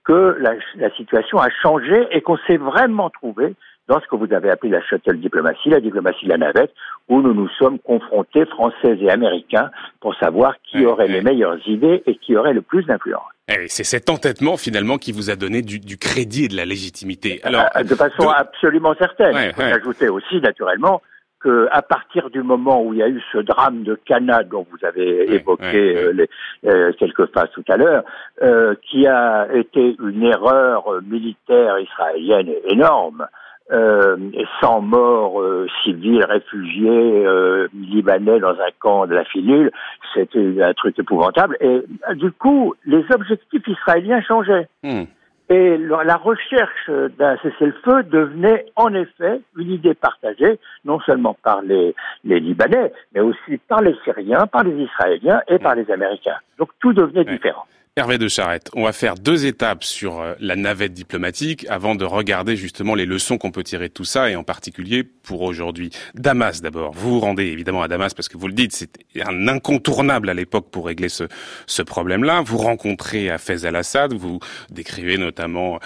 que la, la, situation a changé et qu'on s'est vraiment trouvé dans ce que vous avez appelé la shuttle diplomatie, la diplomatie de la navette, où nous nous sommes confrontés, Français et Américains, pour savoir qui aurait les meilleures idées et qui aurait le plus d'influence. Eh c'est cet entêtement finalement qui vous a donné du, du crédit et de la légitimité. Alors, euh, de façon absolument certaine. Ouais, Il faut ajouter aussi, naturellement, que à partir du moment où il y a eu ce drame de Cana dont vous avez évoqué euh, Les, euh, quelques phases tout à l'heure, euh, qui a été une erreur militaire israélienne énorme, euh, 100 morts euh, civils, réfugiés euh, libanais dans un camp de la Finule, c'était un truc épouvantable. Et du coup, les objectifs israéliens changeaient. Hmm. Et la recherche d'un cessez-le-feu devenait en effet une idée partagée, non seulement par les, les Libanais, mais aussi par les Syriens, par les Israéliens et par hmm. les Américains. Donc tout devenait différent. Hervé de Charette, on va faire deux étapes sur euh, la navette diplomatique avant de regarder justement les leçons qu'on peut tirer de tout ça et en particulier pour aujourd'hui. Damas d'abord. Vous vous rendez évidemment à Damas parce que vous le dites, c'est un incontournable à l'époque pour régler ce, ce problème-là. Vous rencontrez Fez al-Assad, vous décrivez notamment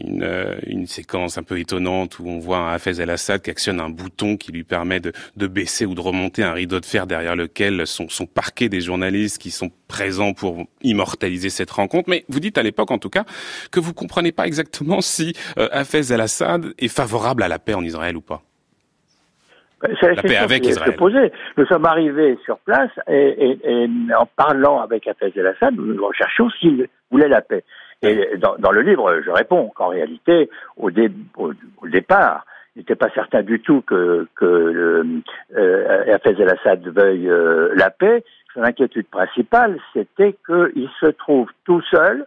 une, euh, une, séquence un peu étonnante où on voit Fez al-Assad qui actionne un bouton qui lui permet de, de, baisser ou de remonter un rideau de fer derrière lequel sont, sont parqués des journalistes qui sont présents pour immortaliser cette rencontre. Mais vous dites à l'époque, en tout cas, que vous comprenez pas exactement si euh, Hafez el-Assad est favorable à la paix en Israël ou pas. C'est la paix avec Israël. Posée. Nous sommes arrivés sur place et, en parlant avec Hafez el-Assad, nous recherchions s'il voulait la paix. Et dans, le livre, je réponds qu'en réalité, au, départ, il n'était pas certain du tout que, que euh, Hafez el-Assad veuille euh, la paix. Son inquiétude principale, c'était qu'il se trouve tout seul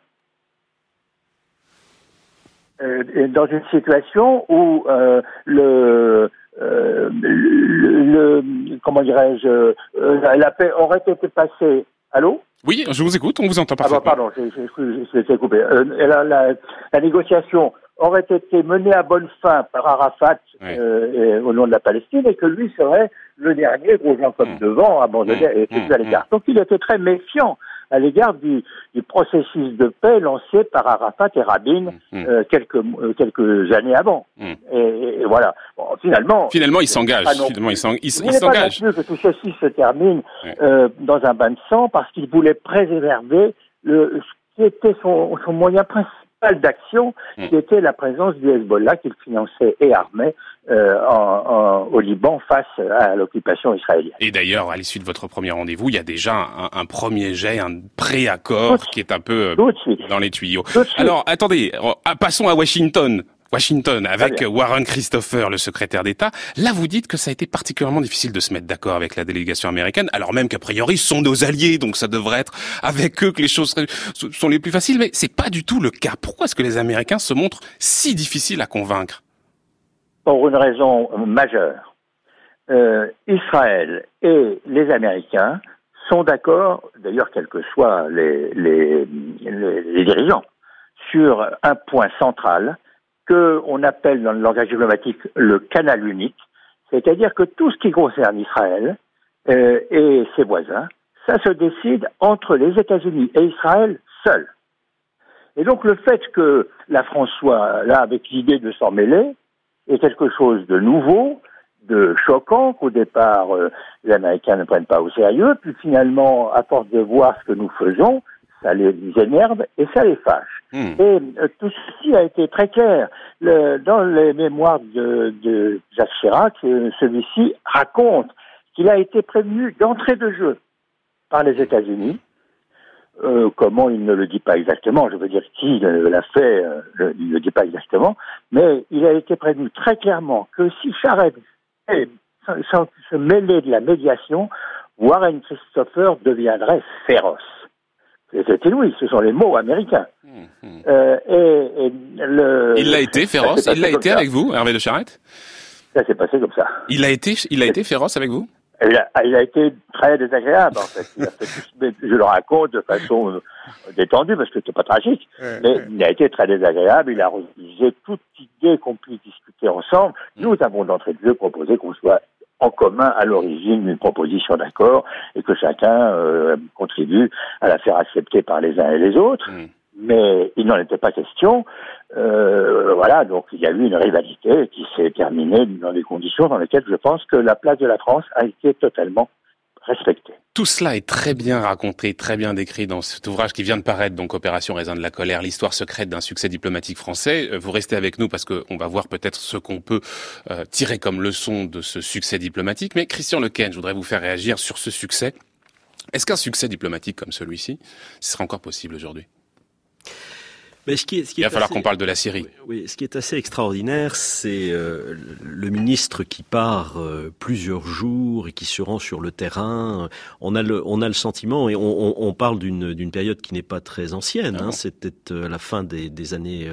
euh, dans une situation où euh, le, euh, le, comment dirais-je, la paix aurait été passée. Allô? Oui, je vous écoute, on vous entend parfaitement. Ah bah pardon, je coupé. La, la, la, négociation aurait été menée à bonne fin par Arafat euh, au nom de la Palestine et que lui serait le dernier gros Jean comme mmh. devant abandonné mmh. et à l'écart. Donc il était très méfiant à l'égard du, du, processus de paix lancé par Arafat et Rabin mm, mm. euh, quelques, euh, quelques années avant. Mm. Et, et, voilà. Bon, finalement, finalement, il s'engage. Finalement, il s'engage. Il, que tout ceci se termine euh, dans un bain de sang parce qu'il voulait préserver le, ce qui était son, son moyen principal d'action hmm. qui était la présence du Hezbollah qu'il finançait et armait euh, au Liban face à l'occupation israélienne. Et d'ailleurs, à l'issue de votre premier rendez-vous, il y a déjà un, premier jet, un préaccord qui est un peu euh, dans les tuyaux. Alors, attendez, passons à Washington. Washington avec Warren Christopher, le secrétaire d'État. Là, vous dites que ça a été particulièrement difficile de se mettre d'accord avec la délégation américaine, alors même qu'a priori, ce sont nos alliés, donc ça devrait être avec eux que les choses sont les plus faciles, mais c'est pas du tout le cas. Pourquoi est-ce que les Américains se montrent si difficiles à convaincre? Pour une raison majeure. Euh, Israël et les Américains sont d'accord, d'ailleurs quels que soient les, les, les dirigeants, sur un point central, qu'on appelle dans le langage diplomatique le canal unique, c'est-à-dire que tout ce qui concerne Israël euh, et ses voisins, ça se décide entre les États-Unis et Israël seuls. Et donc le fait que la France soit là avec l'idée de s'en mêler est quelque chose de nouveau, de choquant, qu'au départ euh, les Américains ne prennent pas au sérieux, puis finalement, à force de voir ce que nous faisons, ça les énerve et ça les fâche. Hmm. Et euh, tout ceci a été très clair. Le, dans les mémoires de, de Jacques Chirac, euh, celui-ci raconte qu'il a été prévenu d'entrée de jeu par les États-Unis. Euh, comment il ne le dit pas exactement, je veux dire qui l'a fait, il ne le dit pas exactement, mais il a été prévenu très clairement que si Charette sans se mêler de la médiation, Warren Christopher deviendrait féroce. C'était oui, ce sont les mots américains. Hum, hum. Euh, et, le, il l'a été féroce. Il l'a été avec vous, Hervé de Charette? Ça s'est passé comme ça. Il a été, il a été féroce avec vous? Il a, il a, été très désagréable en fait. je le raconte de façon euh, détendue parce que c'était pas tragique, mais il a été très désagréable. Il a refusé toute idée qu'on puisse discuter ensemble. Nous avons d'entrée de jeu proposé qu'on soit en commun à l'origine d'une proposition d'accord et que chacun euh, contribue à la faire accepter par les uns et les autres. Mm. Mais il n'en était pas question. Euh, voilà, donc il y a eu une rivalité qui s'est terminée dans des conditions dans lesquelles je pense que la place de la France a été totalement Tout cela est très bien raconté, très bien décrit dans cet ouvrage qui vient de paraître, donc Opération Raisin de la colère, l'histoire secrète d'un succès diplomatique français. Euh, vous restez avec nous parce qu'on va voir peut-être ce qu'on peut euh, tirer comme leçon de ce succès diplomatique. Mais Christian Lequen, je voudrais vous faire réagir sur ce succès. Est-ce qu'un succès diplomatique comme celui-ci, ce serait encore possible aujourd'hui? Mais ce qui est, ce qui Il va falloir qu'on parle de la Syrie. Oui, ce qui est assez extraordinaire, c'est euh, le ministre qui part euh, plusieurs jours et qui se rend sur le terrain. On a le, on a le sentiment, et on, on, parle d'une, d'une période qui n'est pas très ancienne, hein, c'était euh, la fin des, des années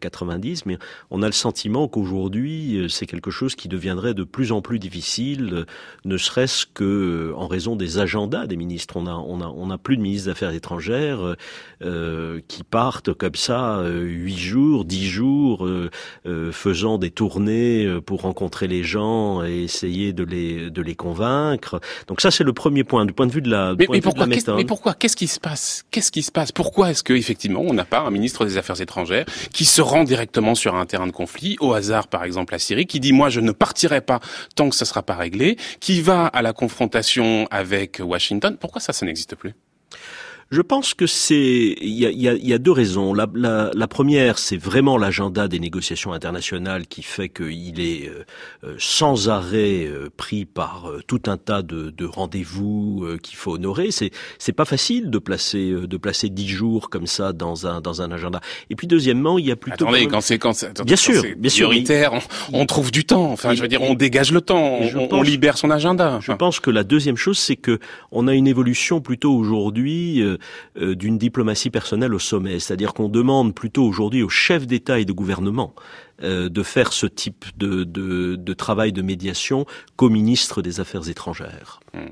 90, mais on a le sentiment qu'aujourd'hui, c'est quelque chose qui deviendrait de plus en plus difficile, ne serait-ce que en raison des agendas des ministres. On a, on a, on a plus de ministres des Affaires étrangères qui partent comme comme ça, euh, huit jours, dix jours, euh, euh, faisant des tournées pour rencontrer les gens et essayer de les de les convaincre. Donc ça, c'est le premier point du point de vue de la. Mais, mais, pourquoi, mais pourquoi Qu'est-ce qui se passe Qu'est-ce qui se passe? Pourquoi est-ce que effectivement on n'a pas un ministre des Affaires étrangères qui se rend directement sur un terrain de conflit, au hasard par exemple la Syrie, qui dit moi je ne partirai pas tant que ça sera pas réglé, qui va à la confrontation avec Washington? Pourquoi ça, ça n'existe plus? Je pense que c'est il y a, y, a, y a, deux raisons. La, la, la première, c'est vraiment l'agenda des négociations internationales qui fait qu'il est euh, euh, sans arrêt euh, pris par tout un tas de, de rendez-vous qu'il faut honorer. C'est c'est pas facile de placer de placer dix jours comme ça dans un dans un agenda. Et puis deuxièmement, il y a plutôt attendez quand c'est quand c'est bien sûr bien prioritaire, on, on, trouve du temps. Enfin, je veux dire, on dégage le temps, on, on, libère son agenda. Je pense que la deuxième chose, c'est que on a une évolution plutôt aujourd'hui euh, d'une diplomatie personnelle au sommet. C'est-à-dire qu'on demande plutôt aujourd'hui aux chefs d'État et de gouvernement euh, de faire ce type de, travail de médiation qu'au ministre des Affaires étrangères. Hmm.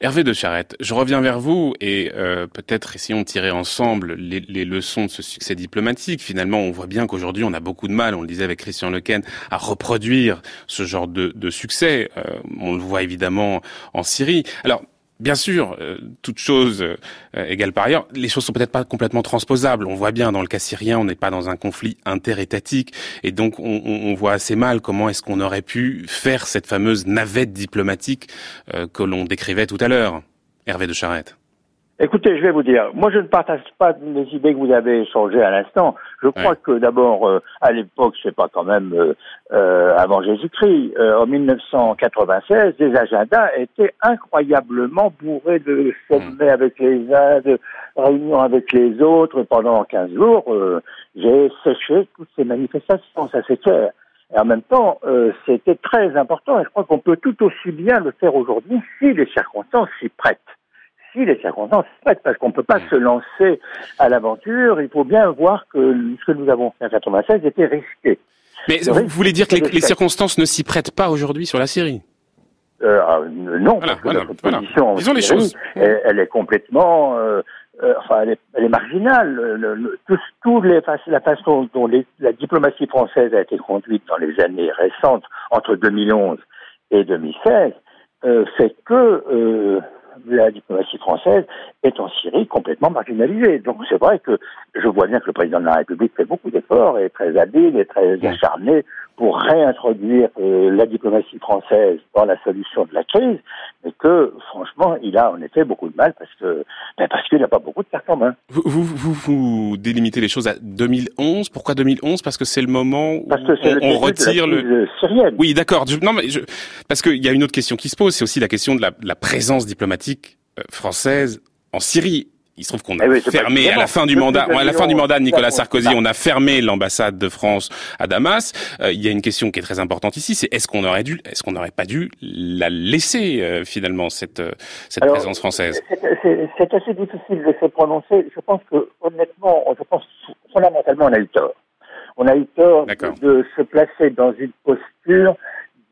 Hervé de Charette, je reviens vers vous et euh, peut-être essayons de tirer ensemble les, leçons de ce succès diplomatique. Finalement, on voit bien qu'aujourd'hui, on a beaucoup de mal, on le disait avec Christian Lequen, à reproduire ce genre de, succès. Euh, on le voit évidemment en Syrie. Alors, Bien sûr, euh, toute chose euh, égale par ailleurs, les choses sont peut-être pas complètement transposables. On voit bien dans le cas syrien, on n'est pas dans un conflit interétatique, et donc on, on voit assez mal comment est-ce qu'on aurait pu faire cette fameuse navette diplomatique euh, que l'on décrivait tout à l'heure. Hervé de Charette. Écoutez, je vais vous dire, moi je ne partage pas les idées que vous avez échangées à l'instant. Je crois que d'abord, euh, à l'époque, c'est pas quand même euh, euh avant Jésus-Christ, euh, en 1996, les agendas étaient incroyablement bourrés de sommets hmm. avec les uns, de réunions avec les autres. Pendant 15 jours, j'ai séché toutes ces manifestations, ça c'est clair. Et en même temps, c'était très important et je crois qu'on peut tout aussi bien le faire aujourd'hui si les circonstances s'y prêtent les circonstances parce qu'on ne peut pas se lancer à l'aventure. Il faut bien voir que ce que nous avons fait en 96 était risqué. Mais vous voulez dire que les, circonstances ne s'y prêtent pas aujourd'hui sur la Syrie euh, ah, Non, parce que notre position Disons les choses. Elle, est complètement... Euh, euh, enfin, elle est, elle est marginale. Le, tout, les, la façon dont la diplomatie française a été conduite dans les années récentes, entre 2011 et 2016, euh, fait que euh, la diplomatie française est en Syrie complètement marginalisée. Donc c'est vrai que je vois bien que le président de la République fait beaucoup d'efforts et est très habile et très acharné pour réintroduire euh, la diplomatie française dans la solution de la crise, mais que franchement, il a en effet beaucoup de mal parce que ben parce qu'il n'a pas beaucoup de cartes en main. Vous, vous, vous, délimitez les choses à 2011. Pourquoi 2011 Parce que c'est le moment où on, retire le. Syrienne. Oui, d'accord. Non, mais je... parce qu'il y a une autre question qui se pose, c'est aussi la question de la, la présence diplomatique euh, française en Syrie. Il se trouve qu'on a eh fermé à la fin du mandat, à la fin du mandat de Nicolas Sarkozy, on a fermé l'ambassade de France à Damas. Euh, il y a une question qui est très importante ici, c'est est-ce qu'on aurait dû, est-ce qu'on n'aurait pas dû la laisser euh, finalement cette cette présence française? C'est assez difficile de se prononcer. Je pense que honnêtement, je pense fondamentalement, on a eu tort. On a eu tort de se placer dans une posture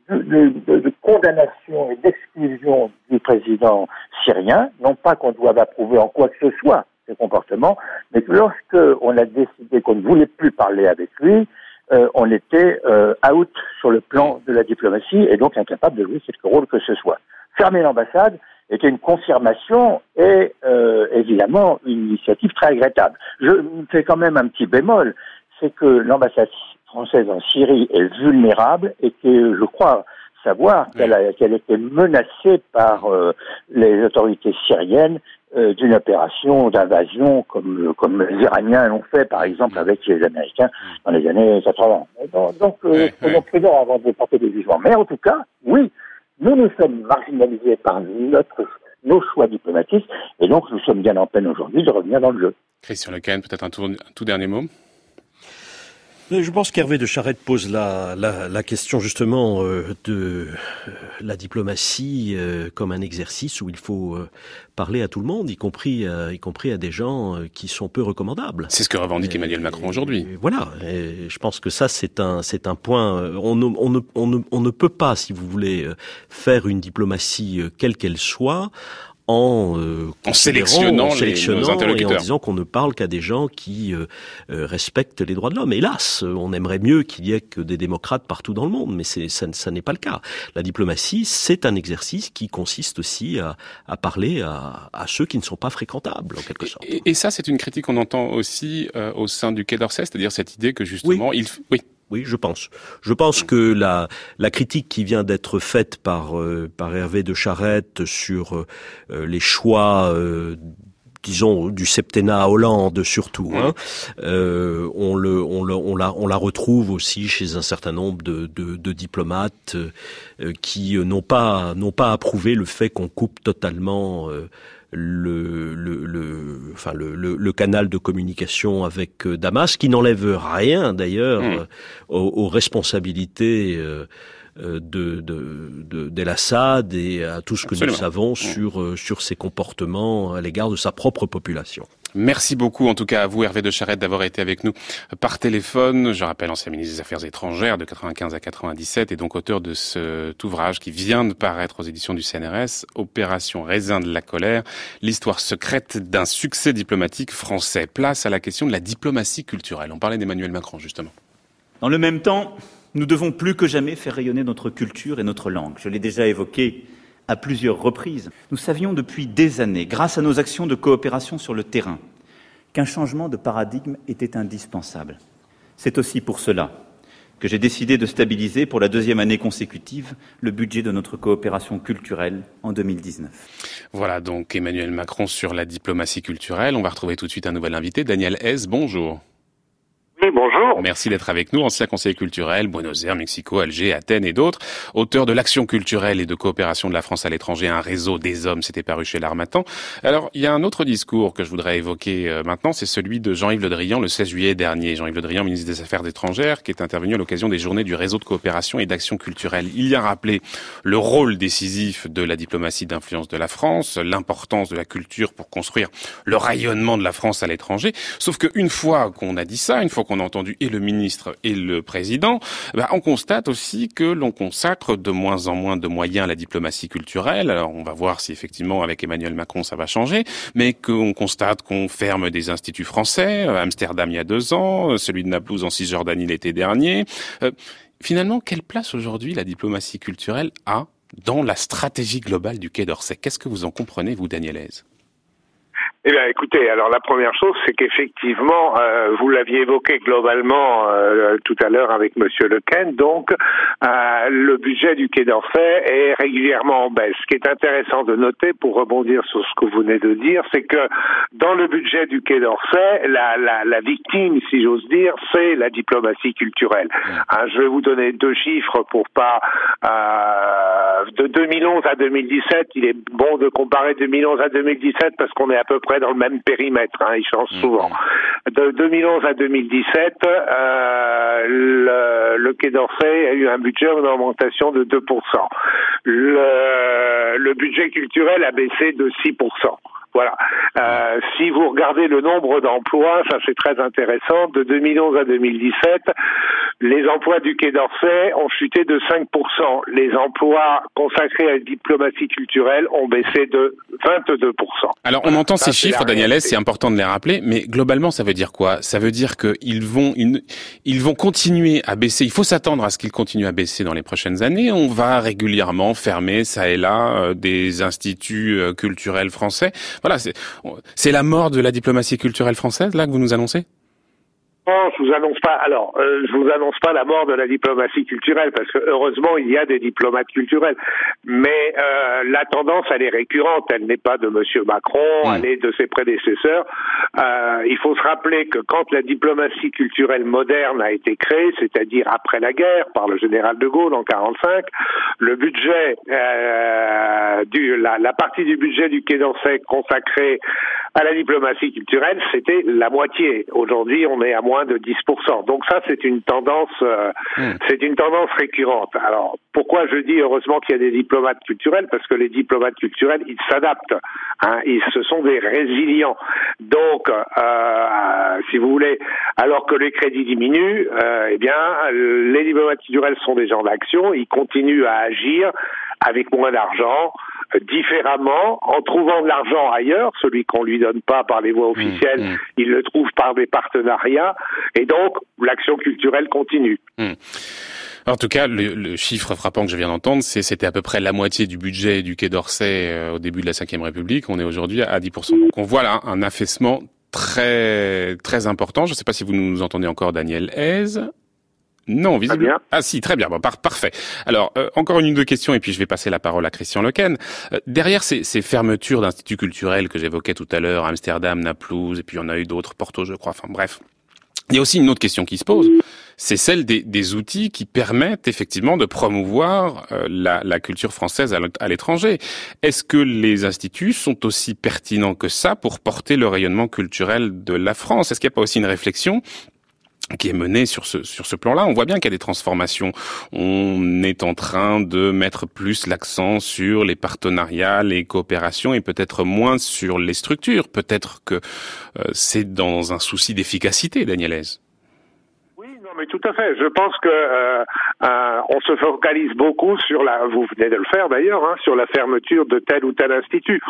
de, condamnation et d'exclusion du président syrien, non pas qu'on doive approuver en quoi que ce soit ses comportements, mais que lorsque on a décidé qu'on ne voulait plus parler avec lui, euh, on était euh, out sur le plan de la diplomatie et donc incapable de jouer quelque rôle que ce soit. Fermer l'ambassade était une confirmation et euh, évidemment une initiative très regrettable. Je fais quand même un petit bémol, c'est que l'ambassade française en Syrie est vulnérable et que je crois savoir qu'elle a, qu'elle était menacée par euh, les autorités syriennes euh, d'une opération d'invasion comme comme les Iraniens l'ont fait par exemple avec les Américains dans les années 80. Donc, donc euh, soyons prudents avant de porter des jugements. Mais en tout cas, oui, nous nous sommes marginalisés par notre nos choix diplomatiques et donc nous sommes bien en peine aujourd'hui de revenir dans le jeu. Christian Lecaen, peut-être un tout dernier mot? Je pense qu'Hervé de Charette pose la, la, la question justement euh, de euh, la diplomatie euh, comme un exercice où il faut parler à tout le monde, y compris, y compris à des gens qui sont peu recommandables. C'est ce que revendique Emmanuel Macron aujourd'hui. Voilà, et je pense que ça c'est un, c'est un point. On ne, on, ne, on, ne, on ne peut pas, si vous voulez, faire une diplomatie quelle qu'elle soit en, euh, en sélectionnant, sélectionnant et en disant qu'on ne parle qu'à des gens qui euh, euh, respectent les droits de l'homme. Hélas, on aimerait mieux qu'il y ait que des démocrates partout dans le monde, mais ça, ça n'est pas le cas. La diplomatie, c'est un exercice qui consiste aussi à, à parler à, à, ceux qui ne sont pas fréquentables, en quelque sorte. Et, et ça, c'est une critique qu'on entend aussi au sein du Quai d'Orsay, c'est-à-dire cette idée que justement, il, oui, oui, je pense. Je pense que la, la critique qui vient d'être faite par, euh, par Hervé de Charette sur euh, les choix euh, disons du septennat à Hollande surtout. Hein. Euh, on, le, on, le, on, la, on la retrouve aussi chez un certain nombre de, de, de diplomates euh, qui n'ont pas n'ont pas approuvé le fait qu'on coupe totalement euh, le, le, le, enfin le, le, canal de communication avec Damas, qui n'enlève rien d'ailleurs mmh. aux, aux, responsabilités euh, de, de, d'El Assad et à tout ce que nous savons sur, euh, sur ses comportements à l'égard de sa propre population. Merci beaucoup, en tout cas à vous, Hervé de Charette, d'avoir été avec nous par téléphone. Je rappelle, ancien ministre des Affaires étrangères de 95 à 97 et donc auteur de cet ouvrage qui vient de paraître aux éditions du CNRS, Opération Raisin de la colère, l'histoire secrète d'un succès diplomatique français. Place à la question de la diplomatie culturelle. On parlait d'Emmanuel Macron, justement. Dans le même temps, nous devons plus que jamais faire rayonner notre culture et notre langue. Je l'ai déjà évoqué à plusieurs reprises. Nous savions depuis des années, grâce à nos actions de coopération sur le terrain, qu'un changement de paradigme était indispensable. C'est aussi pour cela que j'ai décidé de stabiliser pour la deuxième année consécutive le budget de notre coopération culturelle en 2019. Voilà donc Emmanuel Macron sur la diplomatie culturelle. On va retrouver tout de suite un nouvel invité, Daniel Hez. Bonjour bonjour. Merci d'être avec nous, ancien conseiller culturel, Buenos Aires, Mexico, Alger, Athènes et d'autres. Auteur de l'action culturelle et de coopération de la France à l'étranger, un réseau des hommes, c'était paru chez l'Armatan. Alors, il y a un autre discours que je voudrais évoquer euh, maintenant, c'est celui de Jean-Yves Le Drian le 16 juillet dernier. Jean-Yves Le Drian, ministre des Affaires étrangères, qui est intervenu à l'occasion des journées du réseau de coopération et d'action culturelle. Il y a rappelé le rôle décisif de la diplomatie d'influence de la France, l'importance de la culture pour construire le rayonnement de la France à l'étranger. Sauf qu'une fois qu'on a dit ça, une fois qu'on a entendu et le ministre et le président, bah, on constate aussi que l'on consacre de moins en moins de moyens à la diplomatie culturelle. Alors on va voir si effectivement avec Emmanuel Macron ça va changer, mais qu'on constate qu'on ferme des instituts français, euh, Amsterdam il y a deux ans, euh, celui de Naplouse en Cisjordanie l'été dernier. Euh, finalement, quelle place aujourd'hui la diplomatie culturelle a dans la stratégie globale du Quai d'Orsay? Qu'est-ce que vous en comprenez, vous, Daniel eh bien, écoutez, alors la première chose, c'est qu'effectivement, euh, vous l'aviez évoqué globalement euh, tout à l'heure avec Monsieur Lequen, donc euh, le budget du Quai d'Orsay est régulièrement en baisse. Ce qui est intéressant de noter, pour rebondir sur ce que vous venez de dire, c'est que dans le budget du Quai d'Orsay, la, la, la, victime, si j'ose dire, c'est la diplomatie culturelle. Hein, je vais vous donner deux chiffres pour pas de 2011 à 2017. Il est bon de comparer 2011 à 2017 parce qu'on est à peu près dans le même périmètre, hein, il change souvent. De 2011 à 2017, euh, le, le, Quai d'Orsay a eu un budget en augmentation de 2%. Le, le budget culturel a baissé de 6%. Voilà. Euh, si vous regardez le nombre d'emplois, ça c'est très intéressant. De 2011 à 2017, les emplois du Quai d'Orsay ont chuté de 5%. Les emplois consacrés à la diplomatie culturelle ont baissé de 22%. Alors on entend ces chiffres, Daniel c'est important de les rappeler, mais globalement ça veut dire quoi? Ça veut dire qu'ils vont, ils vont continuer à baisser. Il faut s'attendre à ce qu'ils continuent à baisser dans les prochaines années. On va régulièrement fermer ça et là euh, des instituts euh, culturels français. Voilà, c'est la mort de la diplomatie culturelle française là que vous nous annoncez? Non, je vous annonce pas. Alors, euh, je vous annonce pas la mort de la diplomatie culturelle parce que heureusement il y a des diplomates culturels, mais euh, la tendance elle est récurrente. Elle n'est pas de Monsieur Macron, elle est de ses prédécesseurs. Euh, il faut se rappeler que quand la diplomatie culturelle moderne a été créée, c'est-à-dire après la guerre par le général de Gaulle en 45, le budget, euh, du, la, la, partie du budget du Quai d'Orsay consacrée à la diplomatie culturelle, c'était la moitié. Aujourd'hui, on est à moins de 10%. Donc ça, c'est une tendance, euh, hmm. c'est une tendance récurrente. Alors, pourquoi je dis heureusement qu'il y a des diplomates culturels? Parce que les diplomates culturels, ils s'adaptent. Hein, ils, ce sont des résilients. Donc, euh, si vous voulez, alors que les crédits diminuent, euh, eh bien, les diplomates culturels sont des gens d'action. Ils continuent à agir avec moins d'argent différemment, en trouvant de l'argent ailleurs, celui qu'on lui donne pas par les voies mmh, officielles, mmh. il le trouve par des partenariats, et donc l'action culturelle continue. Mmh. En tout cas, le, chiffre frappant que je viens d'entendre, c'est c'était à peu près la moitié du budget du Quai d'Orsay euh, au début de la Ve République. On est aujourd'hui à 10%. Donc on voit là un affaissement très très important. Je ne sais pas si vous nous entendez encore, Daniel Hez. Non, visiblement. Ah si, très bien. Bon, parfait. Alors, euh, encore une ou deux questions et puis je vais passer la parole à Christian Lequen. Euh, derrière ces, ces fermetures d'instituts culturels que j'évoquais tout à l'heure, Amsterdam, Naplouse, et puis on a eu d'autres, Porto, je crois. Enfin bref. Il y a aussi une autre question qui se pose, c'est celle des, des, outils qui permettent effectivement de promouvoir euh, la, la, culture française à l'étranger. Est-ce que les instituts sont aussi pertinents que ça pour porter le rayonnement culturel de la France? Est-ce qu'il n'y a pas aussi une réflexion qui est menée sur ce sur ce plan-là. On voit bien qu'il y a des transformations. On est en train de mettre plus l'accent sur les partenariats, les coopérations et peut-être moins sur les structures. Peut-être que euh, c'est dans un souci d'efficacité, Daniel tout à fait. Je pense que euh, euh, on se focalise beaucoup sur la. Vous venez de le faire d'ailleurs, hein, sur la fermeture de tel ou tel institut.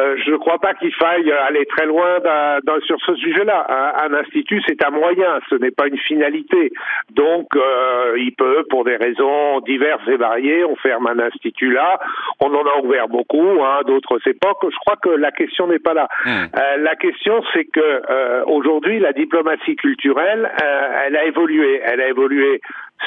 Euh, je ne crois pas qu'il faille aller très loin dans, sur ce sujet-là. Un, un, institut, c'est un moyen, ce n'est pas une finalité. Donc, euh, il peut, pour des raisons diverses et variées, on ferme un institut là. On en a ouvert beaucoup, hein, d'autres époques. Je crois que la question n'est pas là. Mmh. Euh, la question, c'est que euh, aujourd'hui, la diplomatie culturelle, elle a évolué elle a évolué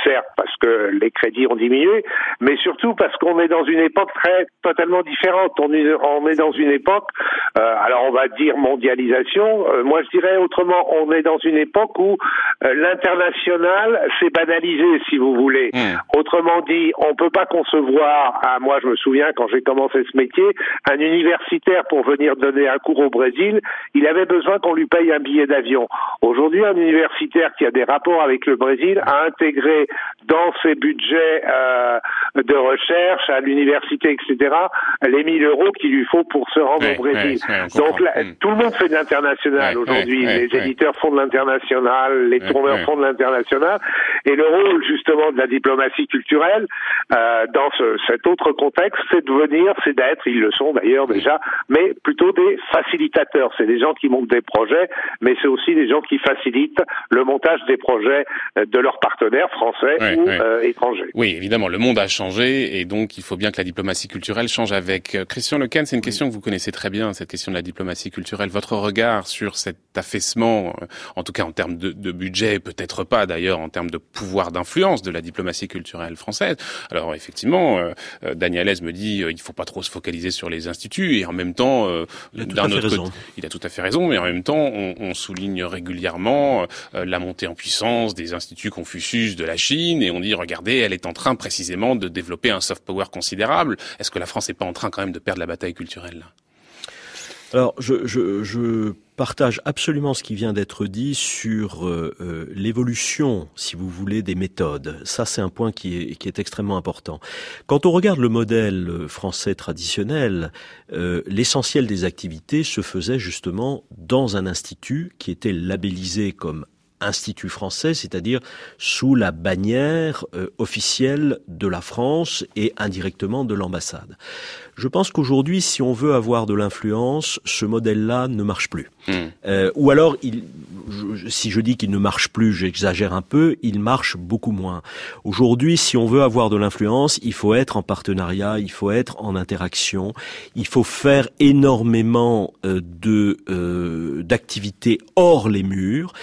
certes parce que les crédits ont diminué, mais surtout parce qu'on est dans une époque très totalement différente. On est, on est dans une époque, euh, alors on va dire mondialisation. Euh, moi, je dirais autrement, on est dans une époque où euh, l'international s'est banalisé, si vous voulez. Mmh. Autrement dit, on peut pas concevoir. Ah, moi, je me souviens quand j'ai commencé ce métier, un universitaire pour venir donner un cours au Brésil, il avait besoin qu'on lui paye un billet d'avion. Aujourd'hui, un universitaire qui a des rapports avec le Brésil a intégré dans ses budgets euh, de recherche à l'université, etc., les 1000 euros qu'il lui faut pour se rendre au Brésil. Donc mm. tout le monde fait de l'international aujourd'hui. les éditeurs font de l'international, les tourneurs font de l'international. Et le rôle justement de la diplomatie culturelle euh, dans ce, cet autre contexte, c'est de venir, c'est d'être, ils le sont d'ailleurs déjà, mais plutôt des facilitateurs. C'est des gens qui montent des projets, mais c'est aussi des gens qui facilitent le montage des projets euh, de leurs partenaires français ou euh, étrangers. Oui, évidemment, le monde a changé et donc il faut bien que la diplomatie culturelle change avec. Euh, Christian Lequen, c'est une question que vous connaissez très bien, cette question de la diplomatie culturelle. Votre regard sur cet affaissement, euh, en tout cas en termes de, de budget, peut-être pas d'ailleurs en termes de pouvoir d'influence de la diplomatie culturelle française. Alors effectivement, euh, Daniel me dit il faut pas trop se focaliser sur les instituts et en même temps, d'un autre côté, il a tout à fait raison, mais en même temps, on, on souligne régulièrement la montée en puissance des instituts Confucius de la Chine et on dit regardez, elle est en train précisément de développer un soft power considérable. Est-ce que la France n'est pas en train quand même de perdre la bataille culturelle alors, je, partage absolument ce qui vient d'être dit sur euh, euh, l'évolution, si vous voulez, des méthodes. Ça, c'est un point qui est, qui est extrêmement important. Quand on regarde le modèle français traditionnel, euh, l'essentiel des activités se faisait justement dans un institut qui était labellisé comme institut français, c'est-à-dire sous la bannière euh, officielle de la France et indirectement de l'ambassade. Je pense qu'aujourd'hui, si on veut avoir de l'influence, ce modèle-là ne marche plus. Hmm. Euh, ou alors, il, si je dis qu'il ne marche plus, j'exagère un peu, il marche beaucoup moins. Aujourd'hui, si on veut avoir de l'influence, il faut être en partenariat, il faut être en interaction, il faut faire énormément euh, de euh, d'activités hors les murs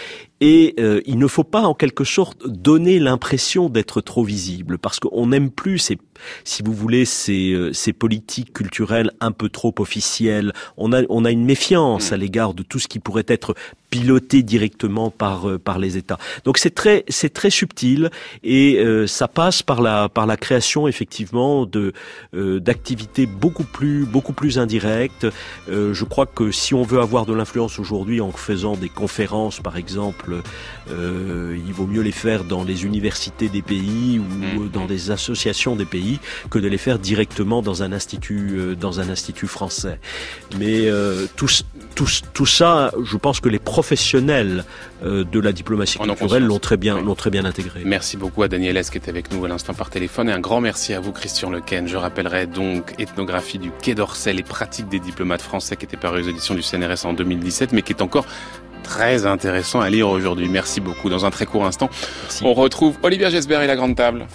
et euh, il ne faut pas en quelque sorte donner l'impression d'être trop visible parce qu'on n'aime plus ces si vous voulez, ces, euh, ces politiques culturelles un peu trop officielles. On a, on a une méfiance mm. à l'égard de tout ce qui pourrait être piloté directement par euh, par les États. Donc c'est très c'est très subtil et euh, ça passe par la par la création effectivement de d'activités beaucoup plus beaucoup plus indirectes. je crois que si on veut avoir de l'influence aujourd'hui en faisant des conférences par exemple, il vaut mieux les faire dans les universités des pays ou mm. dans des associations des pays que de les faire directement dans un institut, euh, dans un institut français. Mais euh, tout, tout, tout, ça, je pense que les professionnels euh, de la diplomatie culturelle l'ont très bien, l'ont très bien intégré. Merci beaucoup à Daniel S qui est avec nous à l'instant par téléphone et un grand merci à vous Christian Lequen. Je rappellerai donc Ethnographie du Quai d'Orsay, les pratiques des diplomates français qui était paru aux éditions du CNRS en 2017 mais qui est encore très intéressant à lire aujourd'hui. Merci beaucoup. Dans un très court instant, on retrouve Olivier Gesbert et la grande table.